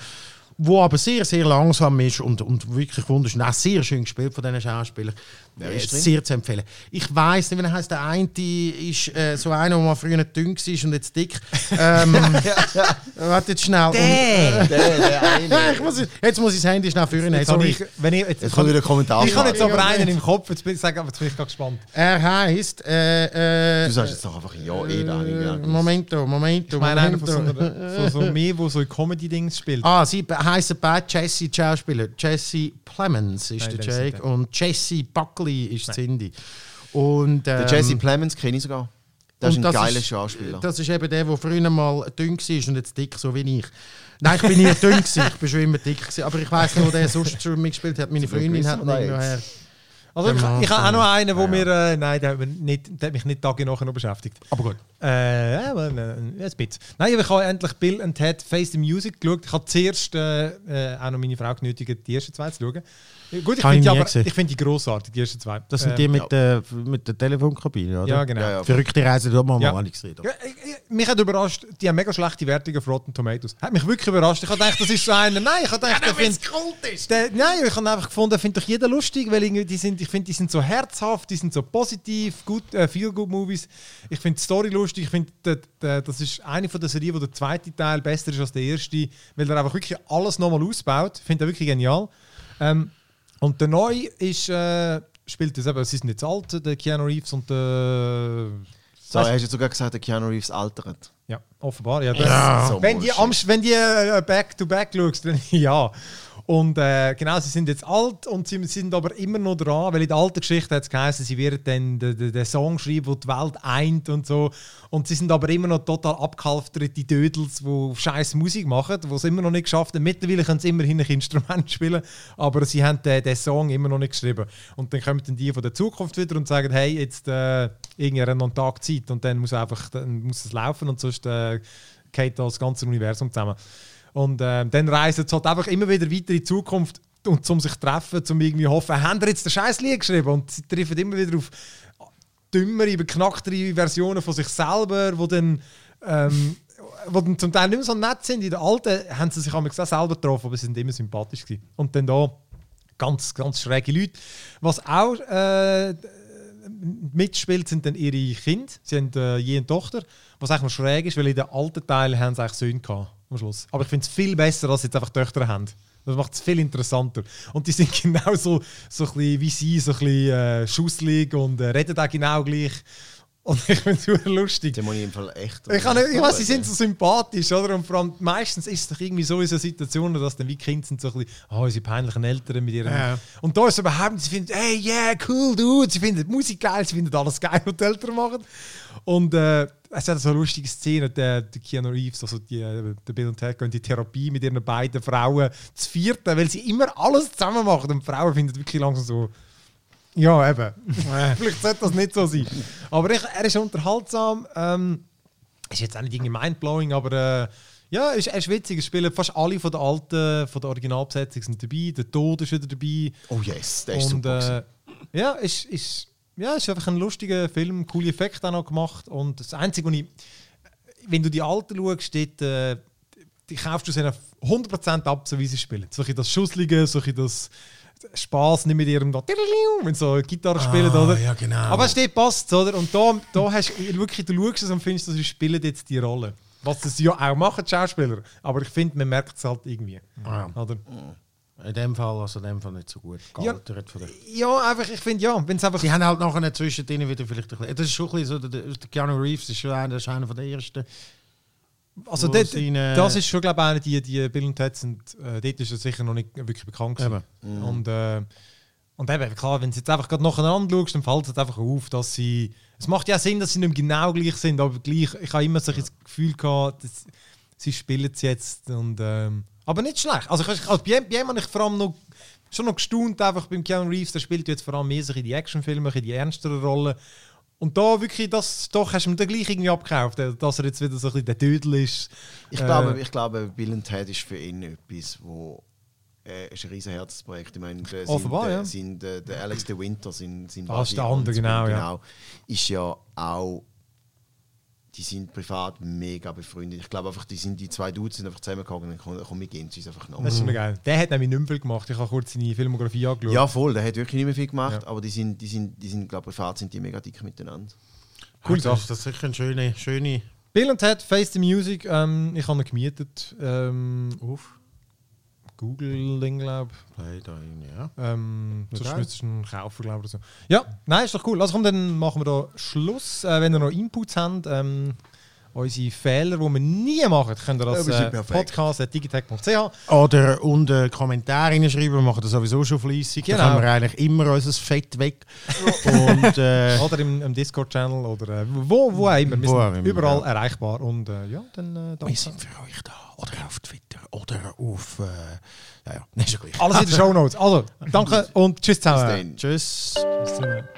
wo aber sehr, sehr langsam ist und, und wirklich wunderschön, auch sehr schön gespielt von diesen Schauspielern. Wer Äh, ist drin? sehr zu empfehlen. Ich weiß nicht, wie er heißt. Der eine ist äh, so einer, der mal früher dünn war und jetzt dick. Ähm, warte jetzt schnell. Der! Der, der eine. ich muss, jetzt muss ich das Handy schnell führen. Jetzt ich, wenn ich, jetzt, Jetzt kommt wieder ein Kommentar. ich habe jetzt aber einen im Kopf, jetzt bin ich, sag, aber jetzt bin ich gespannt. Er heißt. Äh, äh, Du sagst jetzt doch einfach ja, eh da. äh, Momento, Momento. Ich meine einer von so, Momento. einer, von so mehr, der so in Comedy-Dings spielt. Ah, sie heißen beide Jesse Schauspieler. Jesse Plemons ist Nein, der der Jake der. und Jesse Buckley ist Cindy. Und, Der ähm, Jesse Plemons kenne ich sogar. Das ist ein geiler ist- Schauspieler. Das ist eben der, der früher mal dünn war und jetzt dick, so wie ich. Nein, ich bin nie dünn, gewesen, ich bin schon immer dick. Gewesen. Aber ich weiss nur, der sonst schon mitgespielt hat. Meine Freundin hat ihn jetzt. Also ich, Der ich habe auch noch einen, wo Ja. mir, äh, nein, der hat, mich nicht, der hat mich nicht Tage nachher noch beschäftigt. Aber gut. Äh, ja, aber äh, ein bisschen. Nein, aber ich habe endlich Bill and Ted Face the Music geschaut. Ich habe zuerst äh, äh, auch noch meine Frau genötigt, die ersten zwei zu schauen. Gut, ich finde die, aber- ich find die grossartig, die ersten zwei. Das sind Ähm, die mit, ja. der, mit der Telefonkabine, oder? Ja, genau. Ja, ja. Verrückte Reise dort mal, Ja. mal gesehen. Ja, ich- ich- mich hat überrascht, die haben mega schlechte Wertungen auf Rotten Tomatoes. Hat mich wirklich überrascht. Ich habe gedacht, das ist so einer. Nein, ich habe gedacht, der find, der, nein, ich habe einfach gefunden, findet doch jeder lustig, weil irgendwie die sind, ich finde, die sind so herzhaft, die sind so positiv, gut, äh, feel good Movies. Ich finde die Story lustig. Ich finde, das ist eine von der Serien, wo der zweite Teil besser ist als der erste, weil er einfach wirklich alles nochmal ausbaut. Ich finde den wirklich genial. Ähm, und der neue ist, äh, spielt das eben, sie sind jetzt alt, der Keanu Reeves und der. So, hast du jetzt sogar gesagt, der Keanu Reeves altert. Ja, offenbar. Ja, das, Ja. So wenn, die wenn die äh, back to back schaust, dann ja. Und äh, genau, sie sind jetzt alt und sie sind aber immer noch dran, weil in der alten Geschichte hat es geheißen, sie werden dann den, den, Song schreiben, der die Welt eint und so. Und sie sind aber immer noch total abgehalfterte Dödels, die scheiß Musik machen, die es immer noch nicht geschafft haben. Mittlerweile können sie immerhin ein Instrument spielen, aber sie haben den, den Song immer noch nicht geschrieben. Und dann kommen dann die von der Zukunft wieder und sagen, hey, jetzt äh, irgendwann noch einen Tag Zeit und dann muss einfach dann muss es laufen und sonst äh, geht das ganze Universum zusammen. Und äh, dann reisen sie halt einfach immer wieder weiter in die Zukunft und zum sich treffen, zum irgendwie hoffen, haben sie jetzt den scheiß Lied geschrieben? Und sie treffen immer wieder auf dümmere, beknacktere Versionen von sich selber, wo dann, ähm, wo dann zum Teil nicht mehr so nett sind. In der alten haben sie sich auch selber getroffen, aber sie sind immer sympathisch gewesen. Und dann da ganz, ganz schräge Leute. Was auch äh, mitspielt, sind dann ihre Kinder. Sie haben äh, je eine Tochter, was eigentlich noch schräg ist, weil in den alten Teilen haben sie eigentlich Söhne gehabt, am Schluss. Aber ich finde es viel besser, sie jetzt einfach Töchter haben. Das macht es viel interessanter. Und die sind genau so, so ein bisschen wie sie, so ein bisschen äh, schusslig und äh, reden auch genau gleich. Und ich finde es super lustig. Den muss ich im Fall echt. Ich, kann nicht, ich weiß, sie sind so sympathisch, oder? Und vor allem meistens ist es doch irgendwie so in so Situationen, dass dann wie Kinder sind so ein bisschen, oh, unsere peinlichen Eltern mit ihren. Ja. Und da ist es überhaupt sie finden, hey, yeah, cool, dude. Sie finden die Musik geil, sie finden alles geil, was die Eltern machen. Und äh, es hat so eine lustige Szene, der, der Keanu Reeves, also die, äh, der Bill und Ted, gehen in die Therapie mit ihren beiden Frauen zu vierten, weil sie immer alles zusammen machen. Und die Frauen finden wirklich langsam so. Ja, eben. Vielleicht sollte das nicht so sein. Aber ich, er ist unterhaltsam. Ähm, ist jetzt auch nicht irgendwie mindblowing, aber äh, ja, ist, er ist witzig. Es spielen fast alle von der alten, von der Originalbesetzung sind dabei. Der Tod ist wieder dabei. Oh yes, der ist Und super. äh, ja, ist, ist, ja, ist einfach ein lustiger Film, coole Effekte auch noch gemacht. Und das Einzige, was ich, wenn du die alten schaust, dort, äh, die kaufst du sie 100% ab, so wie sie spielen. Solche das Schusslige, solche das Spaß nicht mit ihrem wenn so Gitarre spielen, Ah, oder? ja, genau. Aber es steht passt, oder? Und da, da hast du wirklich, du schaust es und findest, sie spielen jetzt die Rolle. Was sie ja auch machen, die Schauspieler. Aber ich finde, man merkt es halt irgendwie. Ja. Oder? In dem Fall, also in dem Fall nicht so gut Ja. gealtert Ja, einfach, ich finde, ja, wenn es einfach. Sie haben halt nachher zwischendrin wieder vielleicht ein bisschen, das ist schon ein bisschen so, der, der Keanu Reeves ist schon einer, das ist einer von der ersten. Also dort, seine- das ist schon, glaube ich, eine, die, die Bill und Ted sind, äh, dort ist er sicher noch nicht wirklich bekannt gewesen. Eben. Und, äh, und eben, klar, wenn du jetzt einfach gerade nacheinander schaust, dann fällt es halt einfach auf, dass sie... Es macht ja Sinn, dass sie nicht genau gleich sind, aber gleich, ich habe immer so ein das Gefühl gehabt, dass sie spielen es jetzt und... Ähm, aber nicht schlecht. Also, ich, also bei, bei ihm habe ich vor allem noch, schon noch gestaunt, einfach beim Keanu Reeves, der spielt jetzt vor allem mehr so in die Actionfilme, in die ernsteren Rollen. Und da wirklich, das, doch hast du mir dann gleich irgendwie abgekauft, äh, dass er jetzt wieder so ein bisschen der Dödel ist. Ich Äh, glaube, ich glaube, Bill Ted ist für ihn etwas, wo äh, ist ein riesen Herzensprojekt. Ich meine, der, Offenbar, ja. sein, der, der Alex de Winter, sein, sein Ah, ist der andere, und- genau, ja. ist ja auch die sind privat mega befreundet. Ich glaube einfach, die, sind, die zwei Dudes sind einfach zusammengegangen und komm, komm wir gehen, sie ist einfach noch. Das ist schon geil. Der hat nämlich nicht mehr viel gemacht. Ich habe kurz seine Filmografie angeschaut. Ja, voll, der hat wirklich nicht mehr viel gemacht, Ja. aber die sind, die sind, die sind glaube privat sind die mega dick miteinander. Cool das Sache. ist das sicher eine schöne, schöne Bill und Ted, Face the Music. Ähm, ich habe ihn gemietet. Ähm, auf Google-Ding, glaube Play da ja. Ähm, Ja, sonst müsstest du ihn kaufen, glaube ich. Oder so. Ja, nein, ist doch cool. Also komm, dann machen wir da Schluss. Äh, wenn ihr noch Inputs habt, ähm, unsere Fehler, die wir nie machen, könnt ihr sind äh, podcast.digitech.ch Oder unten Kommentare reinschreiben, wir machen das sowieso schon fleissig. Genau. Da haben wir eigentlich immer unser Fett weg. Und äh, oder im, im Discord-Channel oder äh, wo, wo auch immer. Wir sind überall ja. erreichbar. Und äh, ja, dann äh, danke. wir sind für euch da. Oder auf Twitter. Oder auf. Äh, ja, ja, nee, ist gleich. Alles in den Show Notes. Also, danke und tschüss zusammen. Tschüss. Tschüss zusammen.